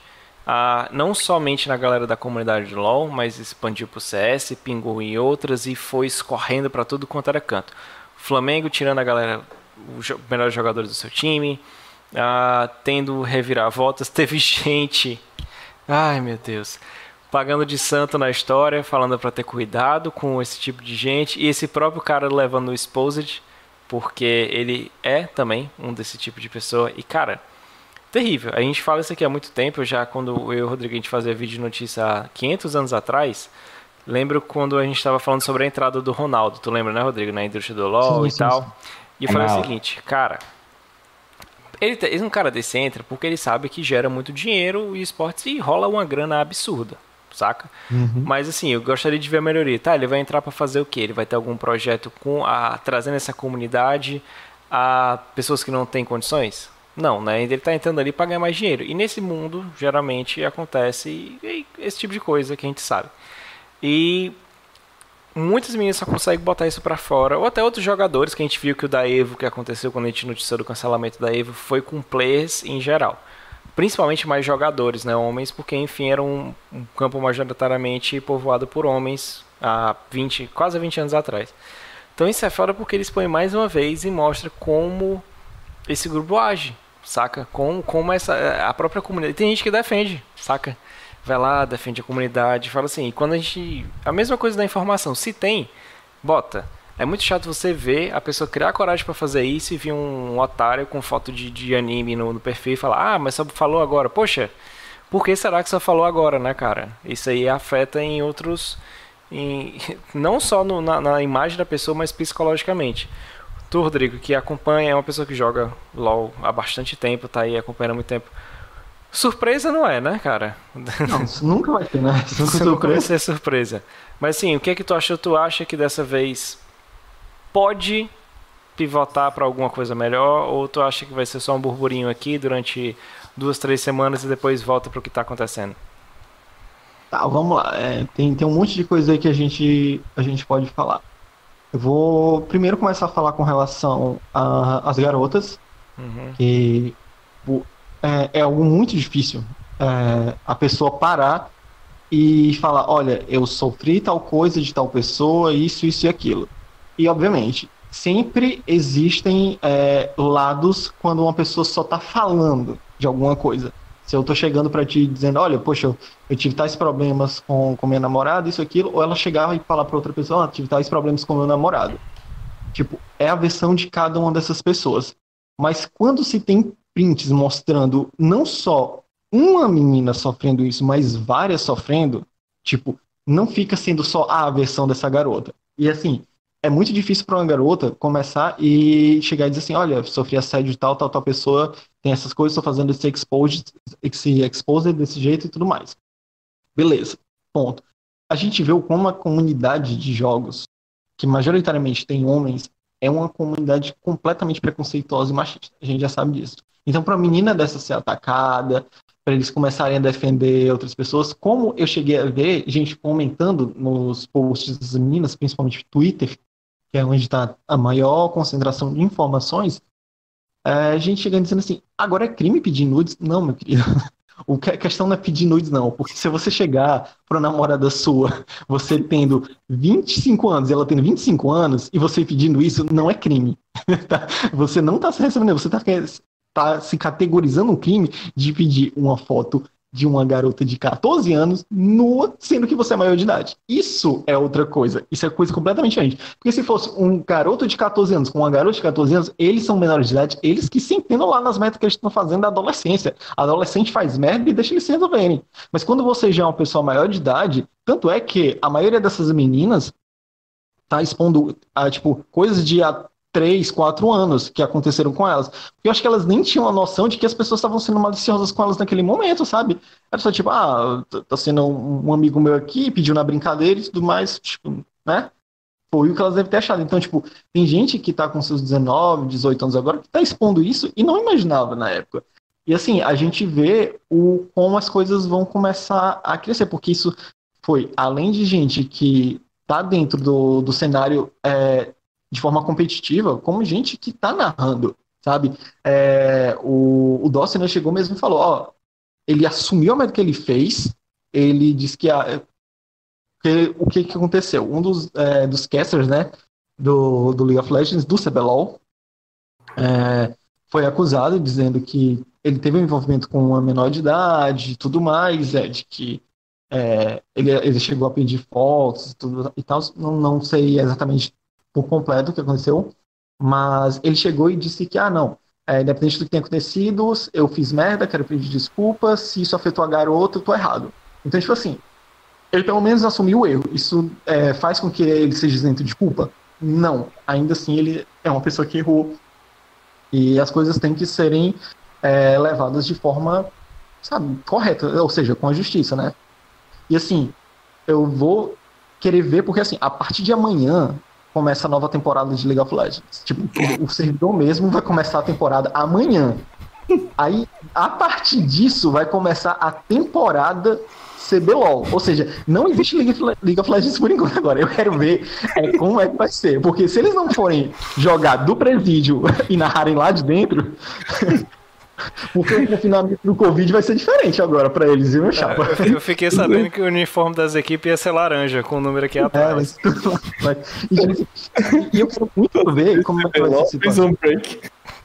ah, não somente na galera da comunidade do LoL, mas expandiu para o CS, pingou em outras e foi escorrendo para tudo quanto era canto. Flamengo tirando a galera, os melhores jogadores do seu time, ah, tendo reviravoltas, [LAUGHS] teve gente, ai meu Deus, pagando de santo na história, falando para ter cuidado com esse tipo de gente, e esse próprio cara levando o Exposed, porque ele é também um desse tipo de pessoa, e cara, terrível. A gente fala isso aqui há muito tempo, já quando eu e o Rodrigo a gente fazia vídeo de notícia há 500 anos atrás, Lembro quando a gente estava falando sobre a entrada do Ronaldo, tu lembra, né, Rodrigo, na indústria do LoL sim, e sim, tal. Sim. E eu falei o seguinte, cara, ele, ele, um cara desse entra porque ele sabe que gera muito dinheiro e esportes e rola uma grana absurda, saca? Uhum. Mas assim, eu gostaria de ver a melhoria. Tá, ele vai entrar para fazer o quê? Ele vai ter algum projeto com a trazendo essa comunidade a pessoas que não têm condições? Não, né? Ele está entrando ali para ganhar mais dinheiro. E nesse mundo, geralmente acontece esse tipo de coisa que a gente sabe. E muitas meninas só conseguem botar isso para fora, ou até outros jogadores, que a gente viu que o da Evo, que aconteceu quando a gente noticiou do cancelamento da Evo, foi com players em geral. Principalmente mais jogadores, né, homens, porque enfim era um, um campo majoritariamente povoado por homens há 20, quase 20 anos atrás. Então isso é fora porque eles põem mais uma vez e mostra como esse grupo age, saca? Como, como essa a própria comunidade. Tem gente que defende, saca? vai lá, defende a comunidade, fala assim. E quando a gente. A mesma coisa da informação, se tem, bota. É muito chato você ver a pessoa criar coragem para fazer isso e vir um otário com foto de, de anime no, no, perfil e falar: Ah, mas só falou agora. Poxa, por que será que só falou agora, né, cara? Isso aí afeta em outros. Em, [LAUGHS] não só no, na, na imagem da pessoa, mas psicologicamente. Tu, Rodrigo, que acompanha, é uma pessoa que joga LOL há bastante tempo, tá aí acompanhando há muito tempo. Surpresa não é, né, cara? Não, isso nunca vai ter, né? [LAUGHS] Isso nunca, nunca vai ser surpresa. Mas assim, o que é que tu achou? Tu acha que dessa vez pode pivotar para alguma coisa melhor? Ou tu acha que vai ser só um burburinho aqui durante duas, três semanas e depois volta para o que está acontecendo? Tá, vamos lá. É, tem, tem um monte de coisa aí que a gente, a gente pode falar. Eu vou primeiro começar a falar com relação às garotas, uhum. que é, é, algo muito difícil é, a pessoa parar e falar, olha, eu sofri tal coisa de tal pessoa, isso, isso e aquilo. E obviamente, sempre existem é, lados quando uma pessoa só está falando de alguma coisa. Se eu tô chegando para ti dizendo, olha, poxa, eu, eu, tive tais problemas com, com minha namorada, isso, aquilo, ou ela chegava e falar para outra pessoa, ah, tive tais problemas com meu namorado. Tipo, é a versão de cada uma dessas pessoas. Mas quando se tem prints mostrando não só uma menina sofrendo isso, mas várias sofrendo, tipo, não fica sendo só a versão dessa garota. E assim, é muito difícil para uma garota começar e chegar e dizer assim, olha, sofri assédio de tal, tal, tal pessoa, tem essas coisas, estou fazendo esse exposed, esse exposed desse jeito e tudo mais. Beleza, ponto. A gente vê como a comunidade de jogos, que majoritariamente tem homens, é uma comunidade completamente preconceituosa e machista. A gente já sabe disso. Então, para a menina dessa ser atacada, para eles começarem a defender outras pessoas, como eu cheguei a ver gente comentando nos posts das meninas, principalmente Twitter, que é onde está a maior concentração de informações, é, a gente chegando dizendo assim, agora é crime pedir nudes? Não, meu querido. [LAUGHS] O que, a questão não é pedir nudes, não. Porque se você chegar uma namorada sua, você tendo 25 anos e ela tendo 25 anos, e você pedindo isso, não é crime. [LAUGHS] Tá? Você não está se recebendo, você está tá se categorizando um crime de pedir uma foto de uma garota de 14 anos nua, sendo que você é maior de idade. Isso é outra coisa. Isso é coisa completamente diferente. Porque se fosse um garoto de 14 anos com uma garota de 14 anos, eles são menores de idade, eles que se entendam lá nas metas que eles estão fazendo da adolescência. A adolescente faz merda e deixa eles se resolverem. Mas quando você já é uma pessoa maior de idade, tanto é que a maioria dessas meninas tá expondo a, ah, tipo, coisas de três, quatro anos que aconteceram com elas. Porque eu acho que elas nem tinham a noção de que as pessoas estavam sendo maliciosas com elas naquele momento, sabe? Era só tipo, ah, tá sendo um amigo meu aqui, pediu na brincadeira e tudo mais, tipo, né? Foi o que elas devem ter achado. Então, tipo, tem gente que tá com seus 19, 18 anos agora que tá expondo isso e não imaginava na época. E assim, a gente vê o, como as coisas vão começar a crescer, porque isso foi, além de gente que tá dentro do, do cenário é, de forma competitiva, como gente que está narrando, sabe? É, o, o Dawson chegou mesmo e falou, ó, ele assumiu a merda que ele fez, ele disse que, a, que o que, que aconteceu? Um dos, é, dos casters, né, do, do League of Legends, do CBLOL, é, foi acusado dizendo que ele teve um envolvimento com uma menor de idade e tudo mais, é, de que é, ele, ele chegou a pedir fotos e, tudo, e tal. Não, não sei exatamente por completo o que aconteceu, mas ele chegou e disse que, ah, não, é, independente do que tenha acontecido, eu fiz merda, quero pedir desculpas, se isso afetou a garota, eu tô errado. Então, tipo assim, ele pelo menos assumiu o erro. Isso é, faz com que ele seja isento de culpa? Não. Ainda assim, ele é uma pessoa que errou. E as coisas têm que serem é, levadas de forma, sabe, correta, ou seja, com a justiça, né? E assim, eu vou querer ver, porque assim, a partir de amanhã, começa a nova temporada de League of Legends. Tipo, o servidor mesmo vai começar a temporada amanhã. Aí, a partir disso, vai começar a temporada CBLOL. Ou seja, não existe League of Legends por enquanto agora. Eu quero ver é, como é que vai ser. Porque se eles não forem jogar do presídio [LAUGHS] e narrarem lá de dentro, porque o confinamento do Covid vai ser diferente agora pra eles, viu, meu chapa? É, eu fiquei sabendo [LAUGHS] que o uniforme das equipes ia ser laranja, com o número aqui atrás. É, mas... e, e eu quero muito ver como é que vai ser um break.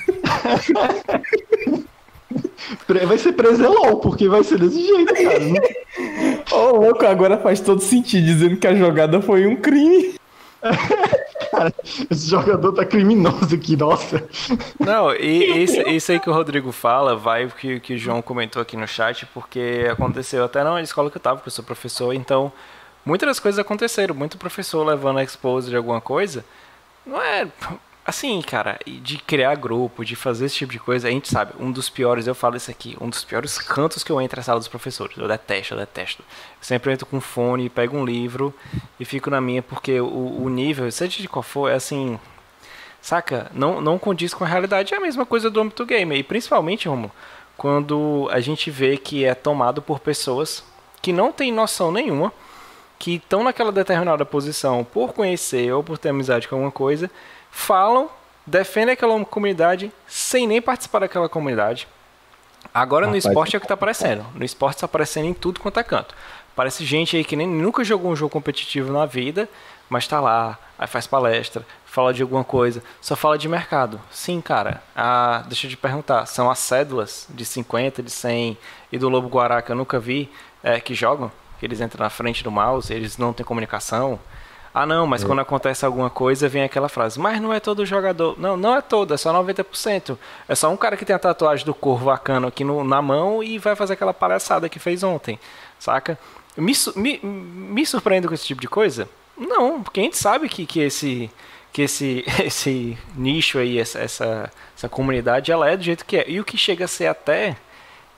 [LAUGHS] Vai ser preso é LOL, porque vai ser desse jeito, cara. Ô, oh, louco, agora faz todo sentido dizendo que a jogada foi um crime. [LAUGHS] Cara, esse jogador tá criminoso aqui, nossa. Não, e isso, isso aí que o Rodrigo fala, vai o que, que o João comentou aqui no chat, porque aconteceu até na escola que eu tava, que eu sou professor, então muitas das coisas aconteceram. Muito professor levando a expose de alguma coisa. Não é Assim, cara, de criar grupo, de fazer esse tipo de coisa, a gente sabe, um dos piores, eu falo isso aqui, um dos piores cantos que eu entro na sala dos professores. Eu detesto, eu detesto. Eu sempre entro com fone, pego um livro e fico na minha, porque o, o nível, seja de qual for, é assim. Saca? Não, não condiz com a realidade, é a mesma coisa do âmbito gamer. E principalmente, Romo, quando a gente vê que é tomado por pessoas que não tem noção nenhuma, que estão naquela determinada posição por conhecer ou por ter amizade com alguma coisa, falam, defendem aquela comunidade sem nem participar daquela comunidade. Agora Rapaz, no esporte é o que está aparecendo. No esporte está aparecendo em tudo quanto é canto. Parece gente aí que nem nunca jogou um jogo competitivo na vida, mas está lá, aí faz palestra, fala de alguma coisa, só fala de mercado. Sim, cara. Ah, deixa eu te perguntar, são as cédulas de 50, de 100 e do Lobo Guará que eu nunca vi é, que jogam? Que eles entram na frente do mouse, eles não têm comunicação. Ah, não, mas é. quando acontece alguma coisa, vem aquela frase. Mas não é todo jogador. Não, não é todo, é só 90%. É só um cara que tem a tatuagem do corvo vacano aqui no, na mão e vai fazer aquela palhaçada que fez ontem. Saca? Me, me, me surpreendo com esse tipo de coisa? Não, porque a gente sabe que, que esse que esse, [LAUGHS] esse nicho aí, essa, essa, essa comunidade, ela é do jeito que é. E o que chega a ser até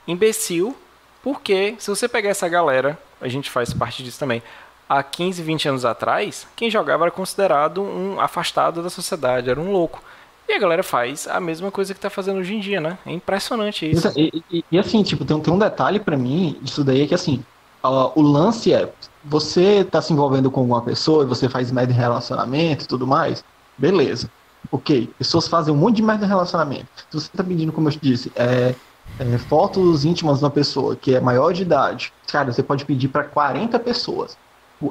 imbecil, porque se você pegar essa galera, a gente faz parte disso também, há 15, 20 anos atrás, quem jogava era considerado um afastado da sociedade, era um louco. E a galera faz a mesma coisa que tá fazendo hoje em dia, né? É impressionante isso. E, e, e assim, tipo, tem, tem um detalhe para mim disso daí, é que assim, uh, o lance é, você está se envolvendo com alguma pessoa e você faz merda em relacionamento e tudo mais, beleza. Ok, pessoas fazem um monte de merda em relacionamento. Se você está pedindo, como eu te disse, é, é, fotos íntimas de uma pessoa que é maior de idade, cara, você pode pedir para 40 pessoas.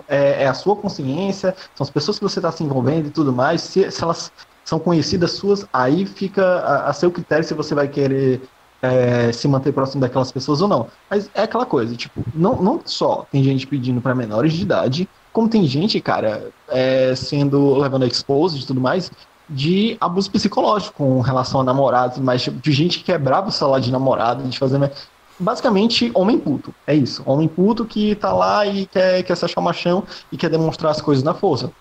É, é, a sua consciência, são as pessoas que você está se envolvendo e tudo mais. Se, se, elas são conhecidas suas, aí fica a, a seu critério se você vai querer é, se manter próximo daquelas pessoas ou não. Mas é aquela coisa, tipo, não, não só tem gente pedindo para menores de idade, como tem gente, cara, é, sendo levando exposed e tudo mais, de abuso psicológico com relação a namorados, mas tipo, de gente que quebrava o celular de namorado, de fazer. Basicamente, homem puto. É isso. Homem puto que tá lá e quer, quer se achar machão e quer demonstrar as coisas na força.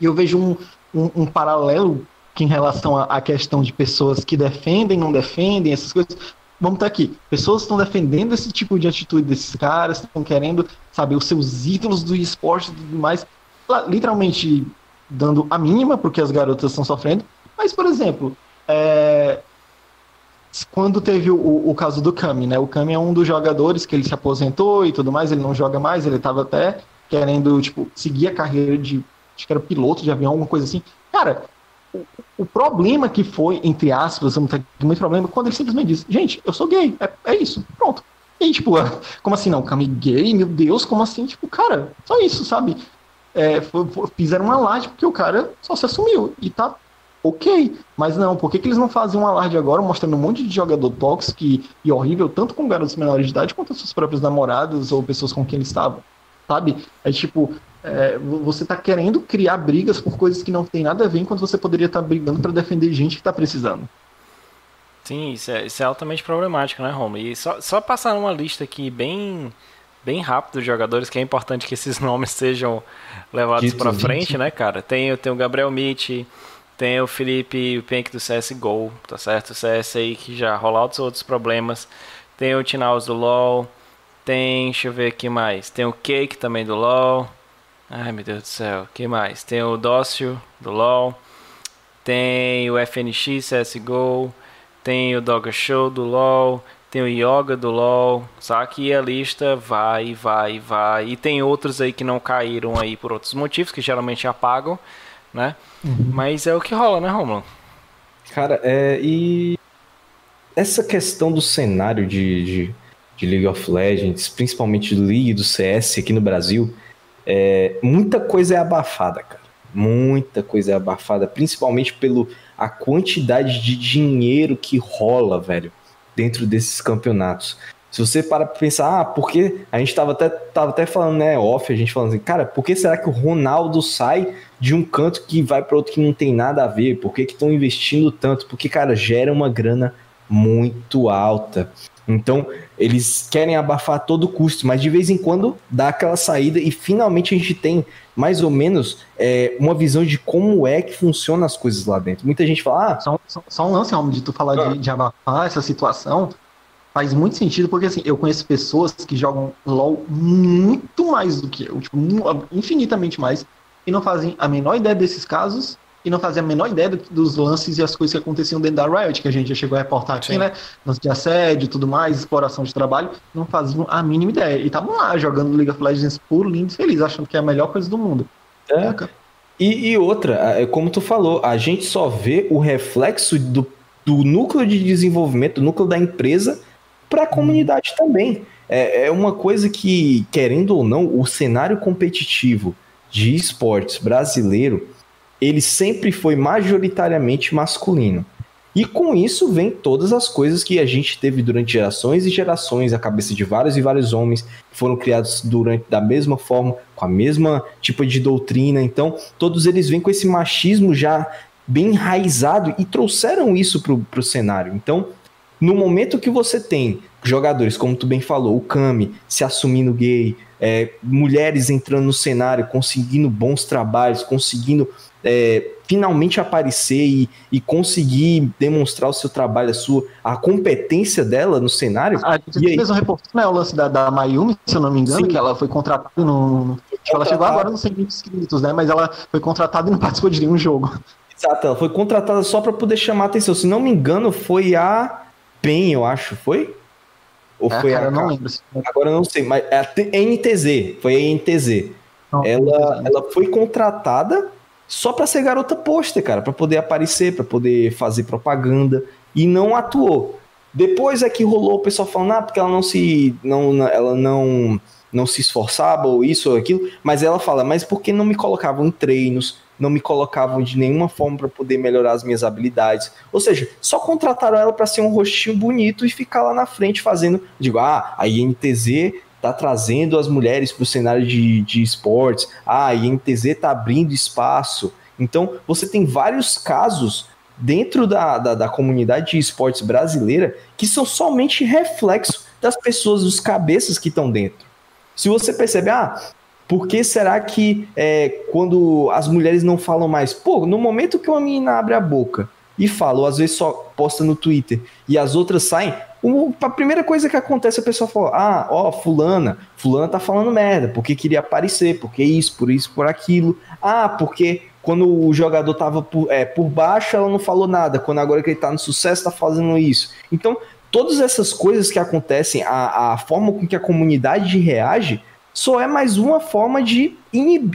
E eu vejo um, um, um paralelo que em relação à questão de pessoas que defendem, não defendem, essas coisas. Vamos estar aqui. Pessoas estão defendendo esse tipo de atitude desses caras, estão querendo saber os seus ídolos do esporte e tudo mais, literalmente dando a mínima porque as garotas estão sofrendo. Mas, por exemplo, é... quando teve o, o, caso do Kami, né? O Kami é um dos jogadores que ele se aposentou e tudo mais, ele não joga mais, ele estava até querendo, tipo, seguir a carreira de, acho que era piloto de avião, alguma coisa assim. Cara, o, problema que foi, entre aspas, vamos ter muito problema, quando ele simplesmente diz, gente, eu sou gay, é, é isso, pronto. E tipo, [LAUGHS] como assim, não, Cami gay, meu Deus, como assim? Tipo, cara, só isso, sabe? É, foi, foi, fizeram um alarde porque o cara só se assumiu e tá ok. Mas não, por que, que eles não fazem um alarde agora mostrando um monte de jogador tóxico e, e horrível, tanto com garotos menores de idade quanto as suas próprias namoradas ou pessoas com quem ele estava? Sabe? É tipo, é, você está querendo criar brigas por coisas que não tem nada a ver, enquanto você poderia estar tá brigando para defender gente que está precisando. Sim, isso é, isso é, altamente problemático, né, Romo? E só, só passar uma lista aqui bem bem rápido dos jogadores, que é importante que esses [LAUGHS] nomes sejam levados para frente, né, cara? Tem, tem o Gabriel Mitch, tem o Felipe Penck do CSGO, tá certo? O CS aí que já rola outros outros problemas. Tem o Tinaus do LoL, tem, deixa eu ver aqui mais, tem o Cake também do LoL, Ai meu Deus do céu, que mais? Tem o Dócio do LoL, tem o FNX CSGO, tem o Dogger Show do LoL, tem o Yoga do LoL, sabe? E a lista vai, vai, vai. E tem outros aí que não caíram aí por outros motivos, que geralmente apagam, né? Uhum. Mas é o que rola, né, Romulo? Cara, é, e essa questão do cenário de, de, de League of Legends, principalmente do League do CS aqui no Brasil, é, muita coisa é abafada, cara. Muita coisa é abafada, principalmente pelo a quantidade de dinheiro que rola, velho, dentro desses campeonatos. Se você para pra pensar, ah, porque a gente tava até, tava até falando, né, off, a gente falando assim, cara, por que será que o Ronaldo sai de um canto que vai para outro que não tem nada a ver? Por que estão investindo tanto? Porque, cara, gera uma grana muito alta. Então, eles querem abafar a todo custo, mas de vez em quando dá aquela saída e finalmente a gente tem mais ou menos é, uma visão de como é que funcionam as coisas lá dentro. Muita gente fala, ah... Só, só, só um lance, Almo, de tu falar ah. de, de abafar essa situação, faz muito sentido, porque assim, eu conheço pessoas que jogam LoL muito mais do que eu, tipo, infinitamente mais, e não fazem a menor ideia desses casos, e não fazia a menor ideia do, dos lances e as coisas que aconteciam dentro da Riot, que a gente já chegou a reportar aqui, Sim. né? Lance de assédio e tudo mais, exploração de trabalho, não faziam a mínima ideia. E estavam lá jogando League of Legends puro, lindo e feliz, achando que é a melhor coisa do mundo. É. E, e, outra, é como tu falou, a gente só vê o reflexo do, do núcleo de desenvolvimento, do núcleo da empresa, para a comunidade também. É, é uma coisa que, querendo ou não, o cenário competitivo de esportes brasileiro, ele sempre foi majoritariamente masculino. E com isso vem todas as coisas que a gente teve durante gerações e gerações, a cabeça de vários e vários homens que foram criados durante da mesma forma, com a mesma tipo de doutrina. Então, todos eles vêm com esse machismo já bem enraizado e trouxeram isso para o cenário. Então, no momento que você tem jogadores, como tu bem falou, o Kami se assumindo gay, é, mulheres entrando no cenário, conseguindo bons trabalhos, conseguindo é, finalmente aparecer e, e, conseguir demonstrar o seu trabalho, a sua a competência dela no cenário. A gente e fez um reportagem, né, o lance da, da Mayumi, se eu não me engano, Sim. que ela foi contratada no. Ela chegou agora nos 100 mil inscritos, né? Mas ela foi contratada e não [LAUGHS] participou de nenhum jogo. Exato, ela foi contratada só para poder chamar a atenção. Se não me engano, foi a PEN, eu acho, foi? Ou é, foi cara, a. Não lembro. Agora eu não sei, mas é a NTZ, foi a NTZ. Não, ela, ela foi contratada só para ser garota pôster, cara, para poder aparecer, para poder fazer propaganda e não atuou. Depois é que rolou o pessoal falando, ah, porque ela não se não ela não não se esforçava ou isso ou aquilo, mas ela fala, mas por que não me colocavam em treinos, não me colocavam de nenhuma forma para poder melhorar as minhas habilidades? Ou seja, só contrataram ela para ser um rostinho bonito e ficar lá na frente fazendo, digo, ah, a INTZ tá trazendo as mulheres para o cenário de, de esportes, ah, a INTZ tá abrindo espaço. Então, você tem vários casos dentro da, da, da, comunidade de esportes brasileira que são somente reflexo das pessoas, dos cabeças que estão dentro. Se você percebe, ah, por que será que é, quando as mulheres não falam mais? Pô, no momento que uma menina abre a boca e fala, ou às vezes só posta no Twitter e as outras saem, a primeira coisa que acontece, a pessoa fala: Ah, ó, fulana, fulana tá falando merda, porque queria aparecer, porque isso, por isso, por aquilo. Ah, porque quando o jogador tava por, é, por baixo, ela não falou nada. Quando agora que ele tá no sucesso, tá fazendo isso. Então, todas essas coisas que acontecem, a, a forma com que a comunidade reage, só é mais uma forma de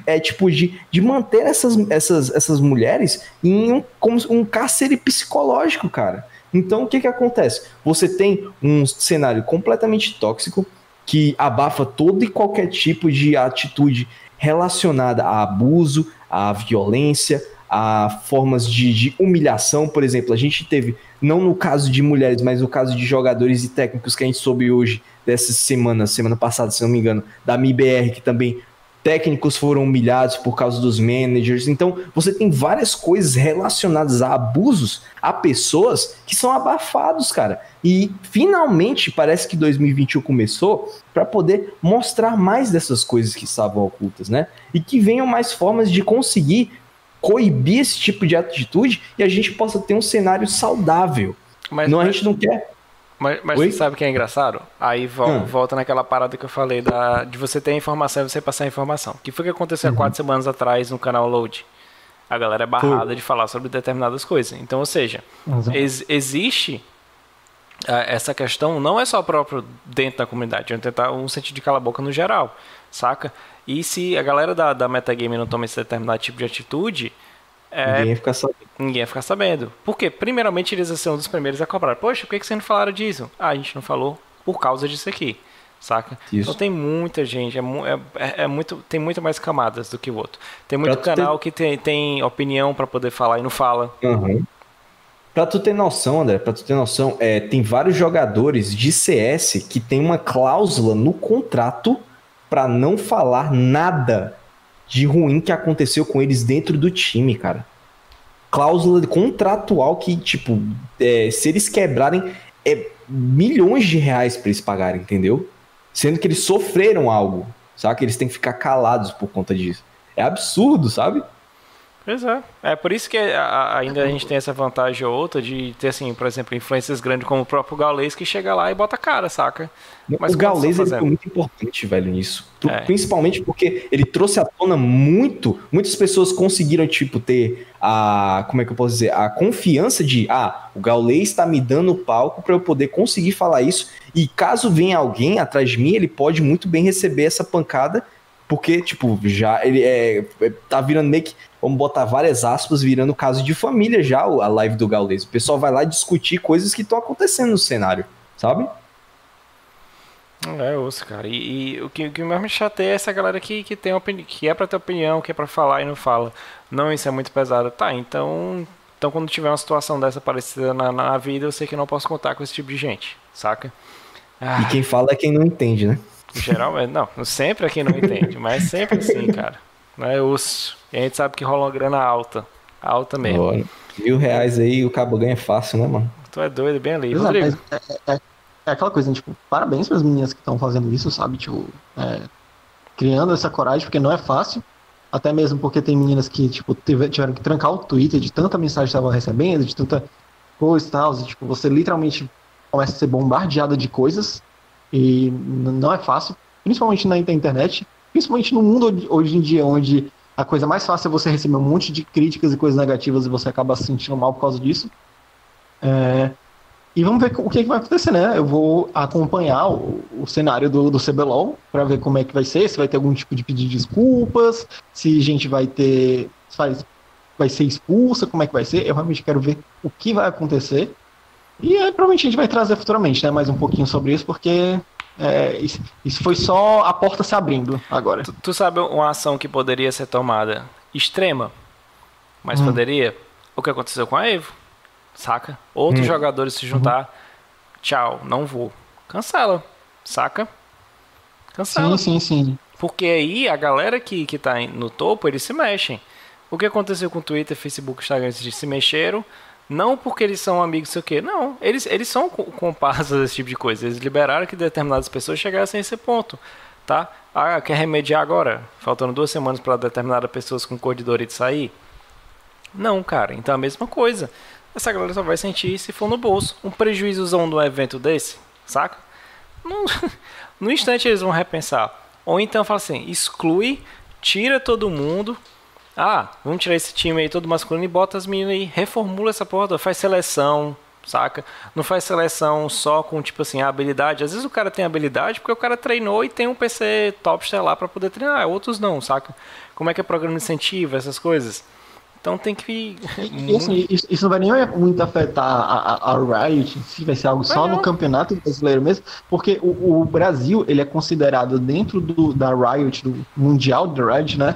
é, tipo de, de manter essas, essas, essas mulheres em um, como um cárcere psicológico, cara. Então, o que, que acontece? Você tem um cenário completamente tóxico que abafa todo e qualquer tipo de atitude relacionada a abuso, a violência, a formas de, de, humilhação. Por exemplo, a gente teve, não no caso de mulheres, mas no caso de jogadores e técnicos que a gente soube hoje, dessa semana, semana passada, se não me engano, da MIBR, que também técnicos foram humilhados por causa dos managers. Então, você tem várias coisas relacionadas a abusos a pessoas que são abafados, cara. E finalmente parece que 2021 começou para poder mostrar mais dessas coisas que estavam ocultas, né? E que venham mais formas de conseguir coibir esse tipo de atitude e a gente possa ter um cenário saudável. Mas, não, mas... a gente não quer mas, mas você sabe o que é engraçado? Aí volta, hum. volta naquela parada que eu falei da, de você ter informação e você passar informação. que foi que aconteceu uhum. há quatro semanas atrás no canal Load? A galera é barrada de falar sobre determinadas coisas. Então, ou seja, ex, existe uh, essa questão, não é só próprio dentro da comunidade, é tentar um sentido de cala-boca no geral, saca? E se a galera da, da metagame não toma esse determinado tipo de atitude, é, ninguém ia ficar sabendo. Ninguém ia ficar sabendo. Por quê? Primeiramente, eles iam ser um dos primeiros a cobrar. Poxa, por que, que vocês não falaram disso? Ah, a gente não falou por causa disso aqui. Saca? Isso. Então tem muita gente, é, é, é, é, muito, tem muito mais camadas do que o outro. Tem muito pra canal ter... que tem, tem opinião para poder falar e não fala. Uhum. Pra tu ter noção, André, pra tu ter noção, é, tem vários jogadores de CS que tem uma cláusula no contrato para não falar nada de ruim que aconteceu com eles dentro do time, cara. Cláusula contratual que, tipo, é, se eles quebrarem, é milhões de reais para eles pagarem, entendeu? Sendo que eles sofreram algo, sabe? Que eles têm que ficar calados por conta disso. É absurdo, sabe? Pois é. É por isso que a, ainda a gente tem essa vantagem ou outra de ter, assim, por exemplo, influências grandes como o próprio Gaules que chega lá e bota a cara, saca? Mas o Gaules ele foi muito importante, velho, nisso. É. Principalmente porque ele trouxe à tona muito. Muitas pessoas conseguiram, tipo, ter a. Como é que eu posso dizer? A confiança de. Ah, o Gaules está me dando palco para eu poder conseguir falar isso. E caso venha alguém atrás de mim, ele pode muito bem receber essa pancada porque, tipo, já ele é, é, tá virando meio que, vamos botar várias aspas, virando caso de família já a live do Gaules. O pessoal vai lá discutir coisas que estão acontecendo no cenário, sabe? É, osso, cara. E, e, o, que, o que mais me chateia é essa galera que, que, tem opini que é pra ter opinião, que é pra falar e não fala. Não, isso é muito pesado. Tá, então. Então quando tiver uma situação dessa parecida na, na vida, eu sei que não posso contar com esse tipo de gente, saca? Ah. E quem fala é quem não entende, né? Geralmente, não, sempre aqui não entende, mas sempre assim, cara. Não é osso. E a gente sabe que rola uma grana alta. Alta mesmo. Olha, mil reais aí o cabo ganha fácil, né, mano? Tu é doido, bem ali. Exato, Rodrigo. É, é, é, aquela coisa, tipo, parabéns para as meninas que estão fazendo isso, sabe? Tipo, é, criando essa coragem, porque não é fácil. Até mesmo porque tem meninas que, tipo, tiveram que trancar o Twitter de tanta mensagem que estavam recebendo, de tanta coisa e tal. E, tipo, você literalmente começa a ser bombardeada de coisas e não é fácil, principalmente na internet, principalmente no mundo hoje em dia, onde a coisa mais fácil é você receber um monte de críticas e coisas negativas e você acaba se sentindo mal por causa disso. É, e vamos ver o que, que, vai acontecer, né? Eu vou acompanhar o, o cenário do, do CBLOL para ver como é que vai ser, se vai ter algum tipo de pedido de desculpas, se a gente vai ter. Vai, vai ser expulsa, como é que vai ser. Eu realmente quero ver o que vai acontecer. E aí, provavelmente a gente vai trazer futuramente, né? Mais um pouquinho sobre isso, porque é, isso, isso, foi só a porta se abrindo agora. Tu, tu, sabe uma ação que poderia ser tomada extrema, mas hum. poderia? O que aconteceu com a Evo? Saca? Outros hum. jogadores se juntar, uhum. tchau, não vou. Cancela, saca? Cancela. Sim, sim, sim. Porque aí a galera que, que tá no topo, eles se mexem. O que aconteceu com o Twitter, Facebook, Instagram, eles se mexeram não porque eles são amigos, sei o quê. Não, eles, eles são comparsas desse tipo de coisa. Eles liberaram que determinadas pessoas chegassem a esse ponto, tá? Ah, quer remediar agora? Faltando duas semanas para determinadas pessoas com cor de Dorito sair? Não, cara. Então é a mesma coisa. Essa galera só vai sentir se for no bolso. Um prejuízozão de um evento desse, saca? No, [LAUGHS] no instante eles vão repensar. Ou então fala assim, exclui, tira todo mundo, ah, vamos tirar esse time aí todo masculino e bota as meninas aí, reformula essa porra, faz seleção, saca? Não faz seleção só com, tipo assim, a habilidade. Às vezes o cara tem habilidade porque o cara treinou e tem um PC topster lá para poder treinar, outros não, saca? Como é que é programa de incentivo, essas coisas? Então tem que. E, [LAUGHS] assim, isso, isso, não vai nem muito afetar a, a, a Riot, se vai ser algo só no campeonato brasileiro mesmo, porque o, o, Brasil ele é considerado dentro do, da Riot, do Mundial da Riot, né?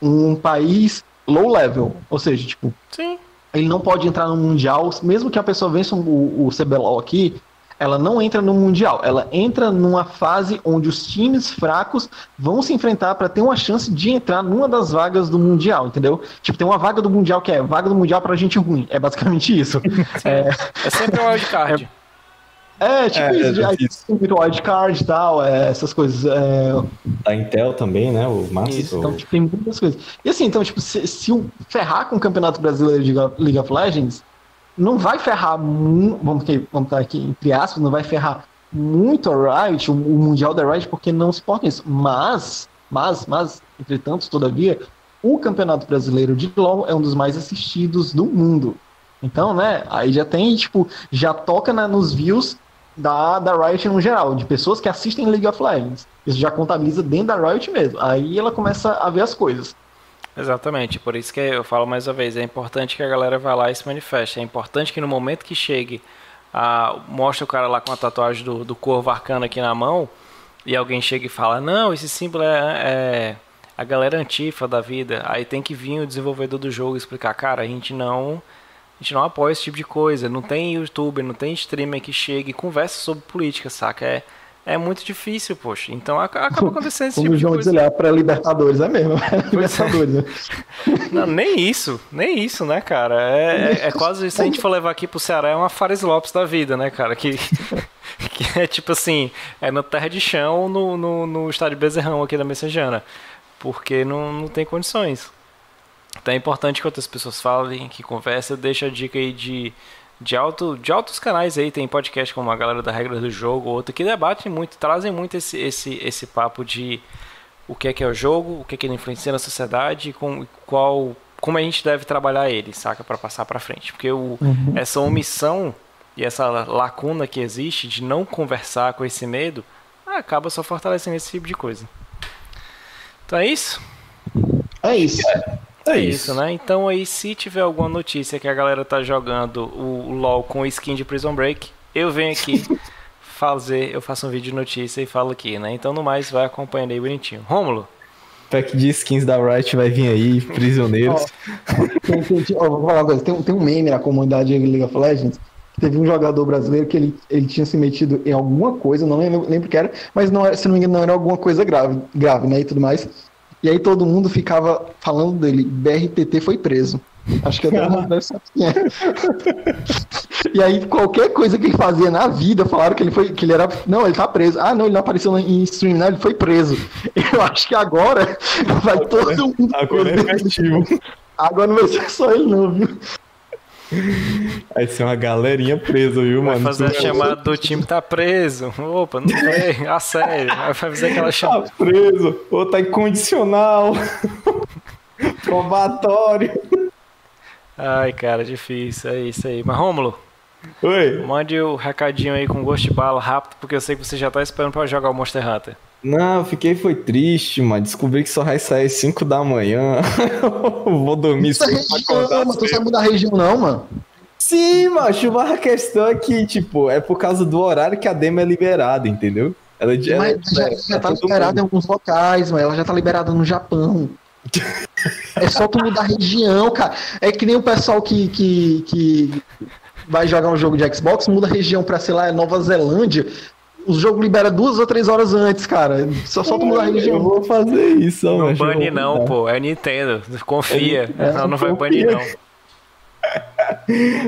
Um país low level. Ou seja, tipo, Sim. ele não pode entrar no Mundial, mesmo que a pessoa vença o, o CBLOL aqui, ela não entra no Mundial. Ela entra numa fase onde os times fracos vão se enfrentar para ter uma chance de entrar numa das vagas do Mundial, entendeu? Tipo, tem uma vaga do Mundial que é vaga do Mundial pra gente ruim. É basicamente isso. é... [LAUGHS] é sempre o wildcard. É... É, tipo é, isso, é. Tipo, wildcard e tal, é, essas coisas. É... Da Intel também, né? O Master. Isso, então, tipo, tem muitas coisas. E assim, então, tipo, se, se o ferrar com o Campeonato Brasileiro de League of Legends, não vai ferrar, vamos, vamos estar aqui entre aspas, não vai ferrar muito a Riot, o, o Mundial da Riot, porque não se importa isso. Mas, mas, mas, entretanto, todavia, o Campeonato Brasileiro de LoL é um dos mais assistidos do mundo. Então, né, aí já tem, tipo, já toca na, nos views da, da Riot no geral, de pessoas que assistem League of Legends. Isso já contabiliza dentro da Riot mesmo. Aí ela começa a ver as coisas. Exatamente, por isso que eu falo mais uma vez, é importante que a galera vá lá e se manifeste. É importante que no momento que chegue, a, mostre o cara lá com a tatuagem do, do corvo arcano aqui na mão, e alguém chega e fala, não, esse símbolo é, é a galera antifa da vida. Aí tem que vir o desenvolvedor do jogo explicar, cara, a gente não gente não apoia esse tipo de coisa. Não tem youtuber, não tem streamer que chegue e converse sobre política, saca? É, é muito difícil, poxa. Então acaba acontecendo esse Como tipo de coisa. Como o João para Libertadores, é mesmo. [LAUGHS] Libertadores. É. [LAUGHS] Não, nem isso, nem isso, né, cara? É, é, é, quase, se a gente for levar aqui pro Ceará, é uma Fares Lopes da vida, né, cara? Que, [LAUGHS] que é tipo assim, é na terra de chão, no, no, no estádio Bezerrão aqui da Messejana. Porque não, não tem condições. Então é importante que outras pessoas falem, que conversem. Deixa a dica aí de, de, alto, de altos canais aí. Tem podcast como a galera da Regra do Jogo, outro que debatem muito, trazem muito esse, esse, esse papo de o que é que é o jogo, o que é que ele influencia na sociedade e com, qual, como a gente deve trabalhar ele, saca? para passar para frente. Porque o, uhum. essa omissão e essa lacuna que existe de não conversar com esse medo acaba só fortalecendo esse tipo de coisa. Então é isso? É isso. É, isso. isso, né? Então aí, se tiver alguma notícia que a galera tá jogando o, LoL com skin de Prison Break, eu venho aqui [LAUGHS] fazer, eu faço um vídeo de notícia e falo aqui, né? Então no mais, vai acompanhando aí bonitinho. Rômulo? Pack de skins da Riot vai vir aí, prisioneiros. tem, tem, vou falar uma coisa, tem, tem um meme na comunidade de League of Legends teve um jogador brasileiro que ele, ele tinha se metido em alguma coisa, não lembro, lembro que era, mas não, se não me engano não era alguma coisa grave, grave, né, e tudo mais. E aí todo mundo ficava falando dele, BRTT foi preso. Acho que todo mundo deve saber quem é. E aí qualquer coisa que ele fazia na vida, falaram que ele foi, que ele era, não, ele tá preso. Ah, não, ele não apareceu em stream, não, ele foi preso. [LAUGHS] Eu acho que agora [LAUGHS] vai todo mundo Agora é. Agora não vai ser só ele não, viu? Vai ser uma galerinha presa, viu, vai mano? Vai fazer a chamada do time tá preso. Opa, não foi. A sério. Vai fazer aquela chamada. Tá preso. Ou tá incondicional. [LAUGHS] Probatório. Ai, cara, difícil. É isso aí. Mas, Rômulo. Oi. Mande o recadinho aí com gosto de bala rápido, porque eu sei que você já tá esperando pra jogar o Monster Hunter. Não, eu fiquei foi triste, mano. Descobri que só vai sair 5 da manhã. [LAUGHS] Vou dormir cedo. Região, não, mano. Tu sabe mudar a região, não, mano. Sim, macho, a questão é que, tipo, é por causa do horário que a demo é liberada, entendeu? Ela já, mas já, é, já tá liberada em alguns locais, mas ela já tá liberada no Japão. [LAUGHS] é só tu mudar a região, cara. É que nem o pessoal que, que, que vai jogar um jogo de Xbox, muda a região pra, sei lá, Nova Zelândia o jogo libera duas ou três horas antes, cara. Só tu mudar a religião. Eu vou fazer isso, Não mas bane não, pô. É Nintendo. Confia. É, não, não vai banir, não. [LAUGHS]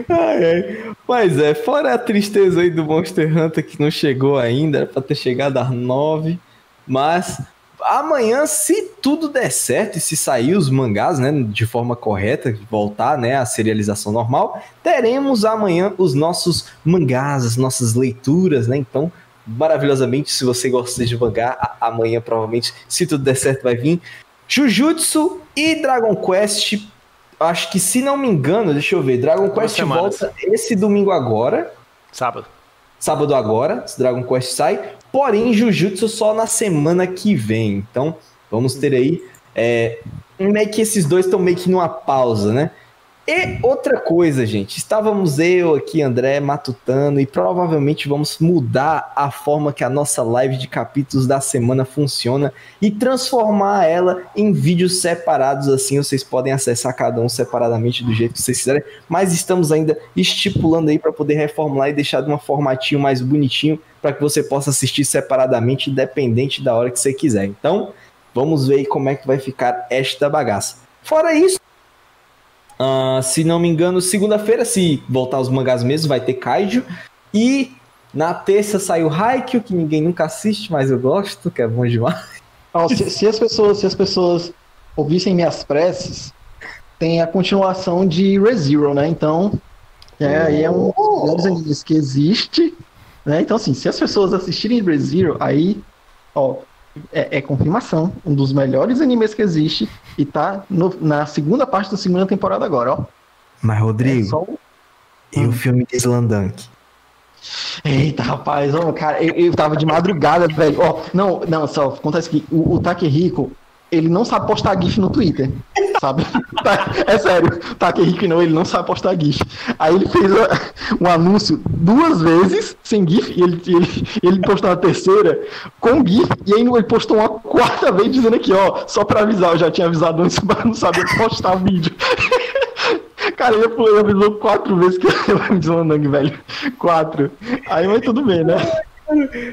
ai, ai. Mas é, fora a tristeza aí do Monster Hunter que não chegou ainda, era pra ter chegado às nove. Mas amanhã, se tudo der certo e se sair os mangás, né, de forma correta, voltar, né, a serialização normal, teremos amanhã os nossos mangás, as nossas leituras, né? Então, maravilhosamente. Se você gosta de mangá, amanhã provavelmente, se tudo der certo, vai vir. Jujutsu e Dragon Quest. Acho que, se não me engano, deixa eu ver. Dragon Quest volta esse domingo agora. Sábado. Sábado agora, Dragon Quest sai. Porém, Jujutsu só na semana que vem. Então, vamos ter aí. É, meio que esses dois estão meio que numa pausa, né? E outra coisa, gente, estávamos eu aqui, André, matutando, e provavelmente vamos mudar a forma que a nossa live de capítulos da semana funciona e transformar ela em vídeos separados, assim vocês podem acessar cada um separadamente do jeito que vocês quiserem, mas estamos ainda estipulando aí para poder reformular e deixar de um formatinho mais bonitinho para que você possa assistir separadamente, independente da hora que você quiser. Então, vamos ver como é que vai ficar esta bagaça. Fora isso, Uh, se não me engano, segunda-feira, se voltar os mangás mesmo, vai ter Kaiju. E na terça sai o Haikyuu, que ninguém nunca assiste, mas eu gosto, que é bom demais. Oh, se, se, as pessoas, se as pessoas ouvissem minhas preces, tem a continuação de ReZero, né? Então, é, aí é um dos melhores animes que existe. Né? Então, assim, se as pessoas assistirem ReZero, aí, ó, é, é, confirmação. Um dos melhores animes que existe. E tá no, na segunda parte da segunda temporada agora, ó. Mas, Rodrigo. É só... E hum. o filme de Slandank? Eita, rapaz, ó, cara, eu, eu tava de madrugada, velho. Ó, não, não, só acontece que o, o Takehiko, ele não sabe postar GIF no Twitter, sabe? [LAUGHS] Tá, é sério, tá que Rick não, ele não sabe postar GIF. Aí ele fez um anúncio duas vezes sem GIF, e ele, ele, ele postou a terceira com GIF, e aí ele postou uma quarta vez dizendo aqui, ó, só pra avisar, eu já tinha avisado antes, [LAUGHS] mas não sabia postar vídeo. Cara, ele, ele avisou quatro vezes que eu ia me deslandando, velho. Quatro. Aí, mas tudo bem, né?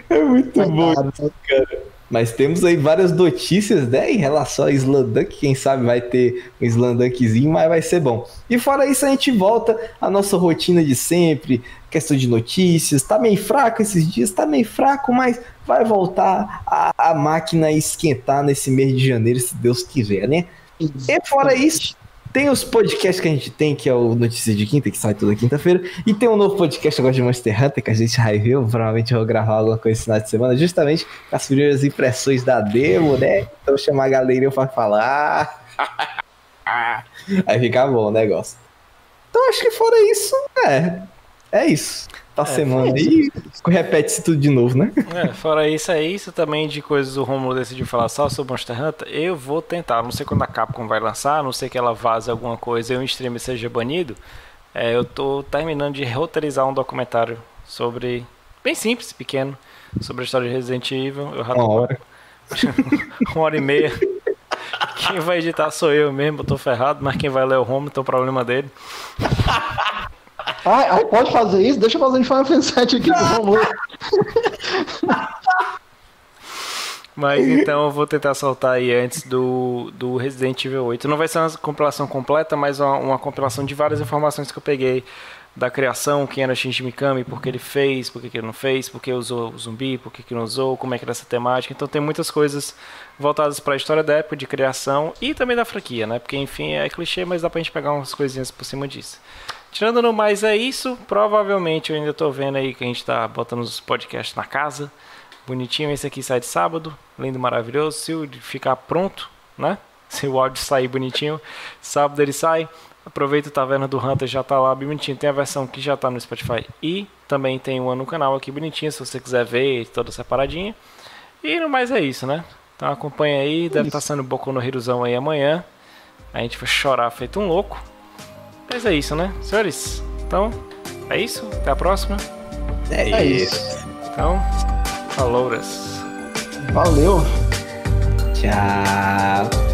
É muito bom, cara. Mas temos aí várias notícias, né, em relação a Slandunk. Quem sabe vai ter um Slandunkzinho, mas vai ser bom. E fora isso, a gente volta à nossa rotina de sempre, questão de notícias. Tá meio fraco esses dias, tá meio fraco, mas vai voltar a, a máquina esquentar nesse mês de janeiro, se Deus quiser, né? E fora isso, Tem os podcasts que a gente tem, que é o Notícias de Quinta, que sai toda quinta-feira. E tem um novo podcast agora de Monster Hunter, que a gente review. Provavelmente eu vou gravar alguma coisa esse final de semana, justamente com as primeiras impressões da demo, né? Então chamar a galerinha pra falar. [LAUGHS] Aí fica bom o negócio. Então acho que fora isso, é. É isso. Tá É, semana aí, repete-se tudo de novo, né? É, fora isso, é isso também de coisas o Romulo decidiu falar só sobre Monster Hunter. Eu vou tentar, não sei quando a Capcom vai lançar, não sei que ela vaze alguma coisa e o stream seja banido. É, eu tô terminando de roteirizar um documentário sobre. Bem simples, pequeno, sobre a história de Resident Evil. Eu já tô- Uma hora. [LAUGHS] uma hora e meia. Quem vai editar sou eu mesmo, eu tô ferrado, mas quem vai ler o home, então o problema dele. Ai, ai, pode fazer isso? Deixa eu fazer de Final Fantasy VII aqui, por favor. Mas então eu vou tentar soltar aí antes do, do Resident Evil 8. Não vai ser uma compilação completa, mas uma, uma compilação de várias informações que eu peguei da criação, quem era Shinji Mikami, por que ele fez, por que ele não fez, por que usou o zumbi, por que que não usou, como é que era essa temática. Então tem muitas coisas voltadas para a história da época, de criação e também da franquia, né? Porque enfim é clichê, mas dá pra gente pegar umas coisinhas por cima disso. Tirando no mais é isso, provavelmente eu ainda tô vendo aí que a gente tá botando os podcasts na casa. Bonitinho, esse aqui sai de sábado, lindo, maravilhoso. Se o ficar pronto, né? [LAUGHS] Se o áudio sair bonitinho, sábado ele sai. Aproveita o Taverna do Hunter, já tá lá bonitinho. Tem a versão que já tá no Spotify e também tem uma no canal aqui bonitinha, se você quiser ver toda separadinha. E no mais é isso, né? Então acompanha aí, deve estar sendo Boku no Hirozão aí amanhã. A gente vai chorar feito um louco. Mas é isso, né, senhores? Então, é isso. Até a próxima. É, É isso. isso. Então, falouras. Valeu. Tchau.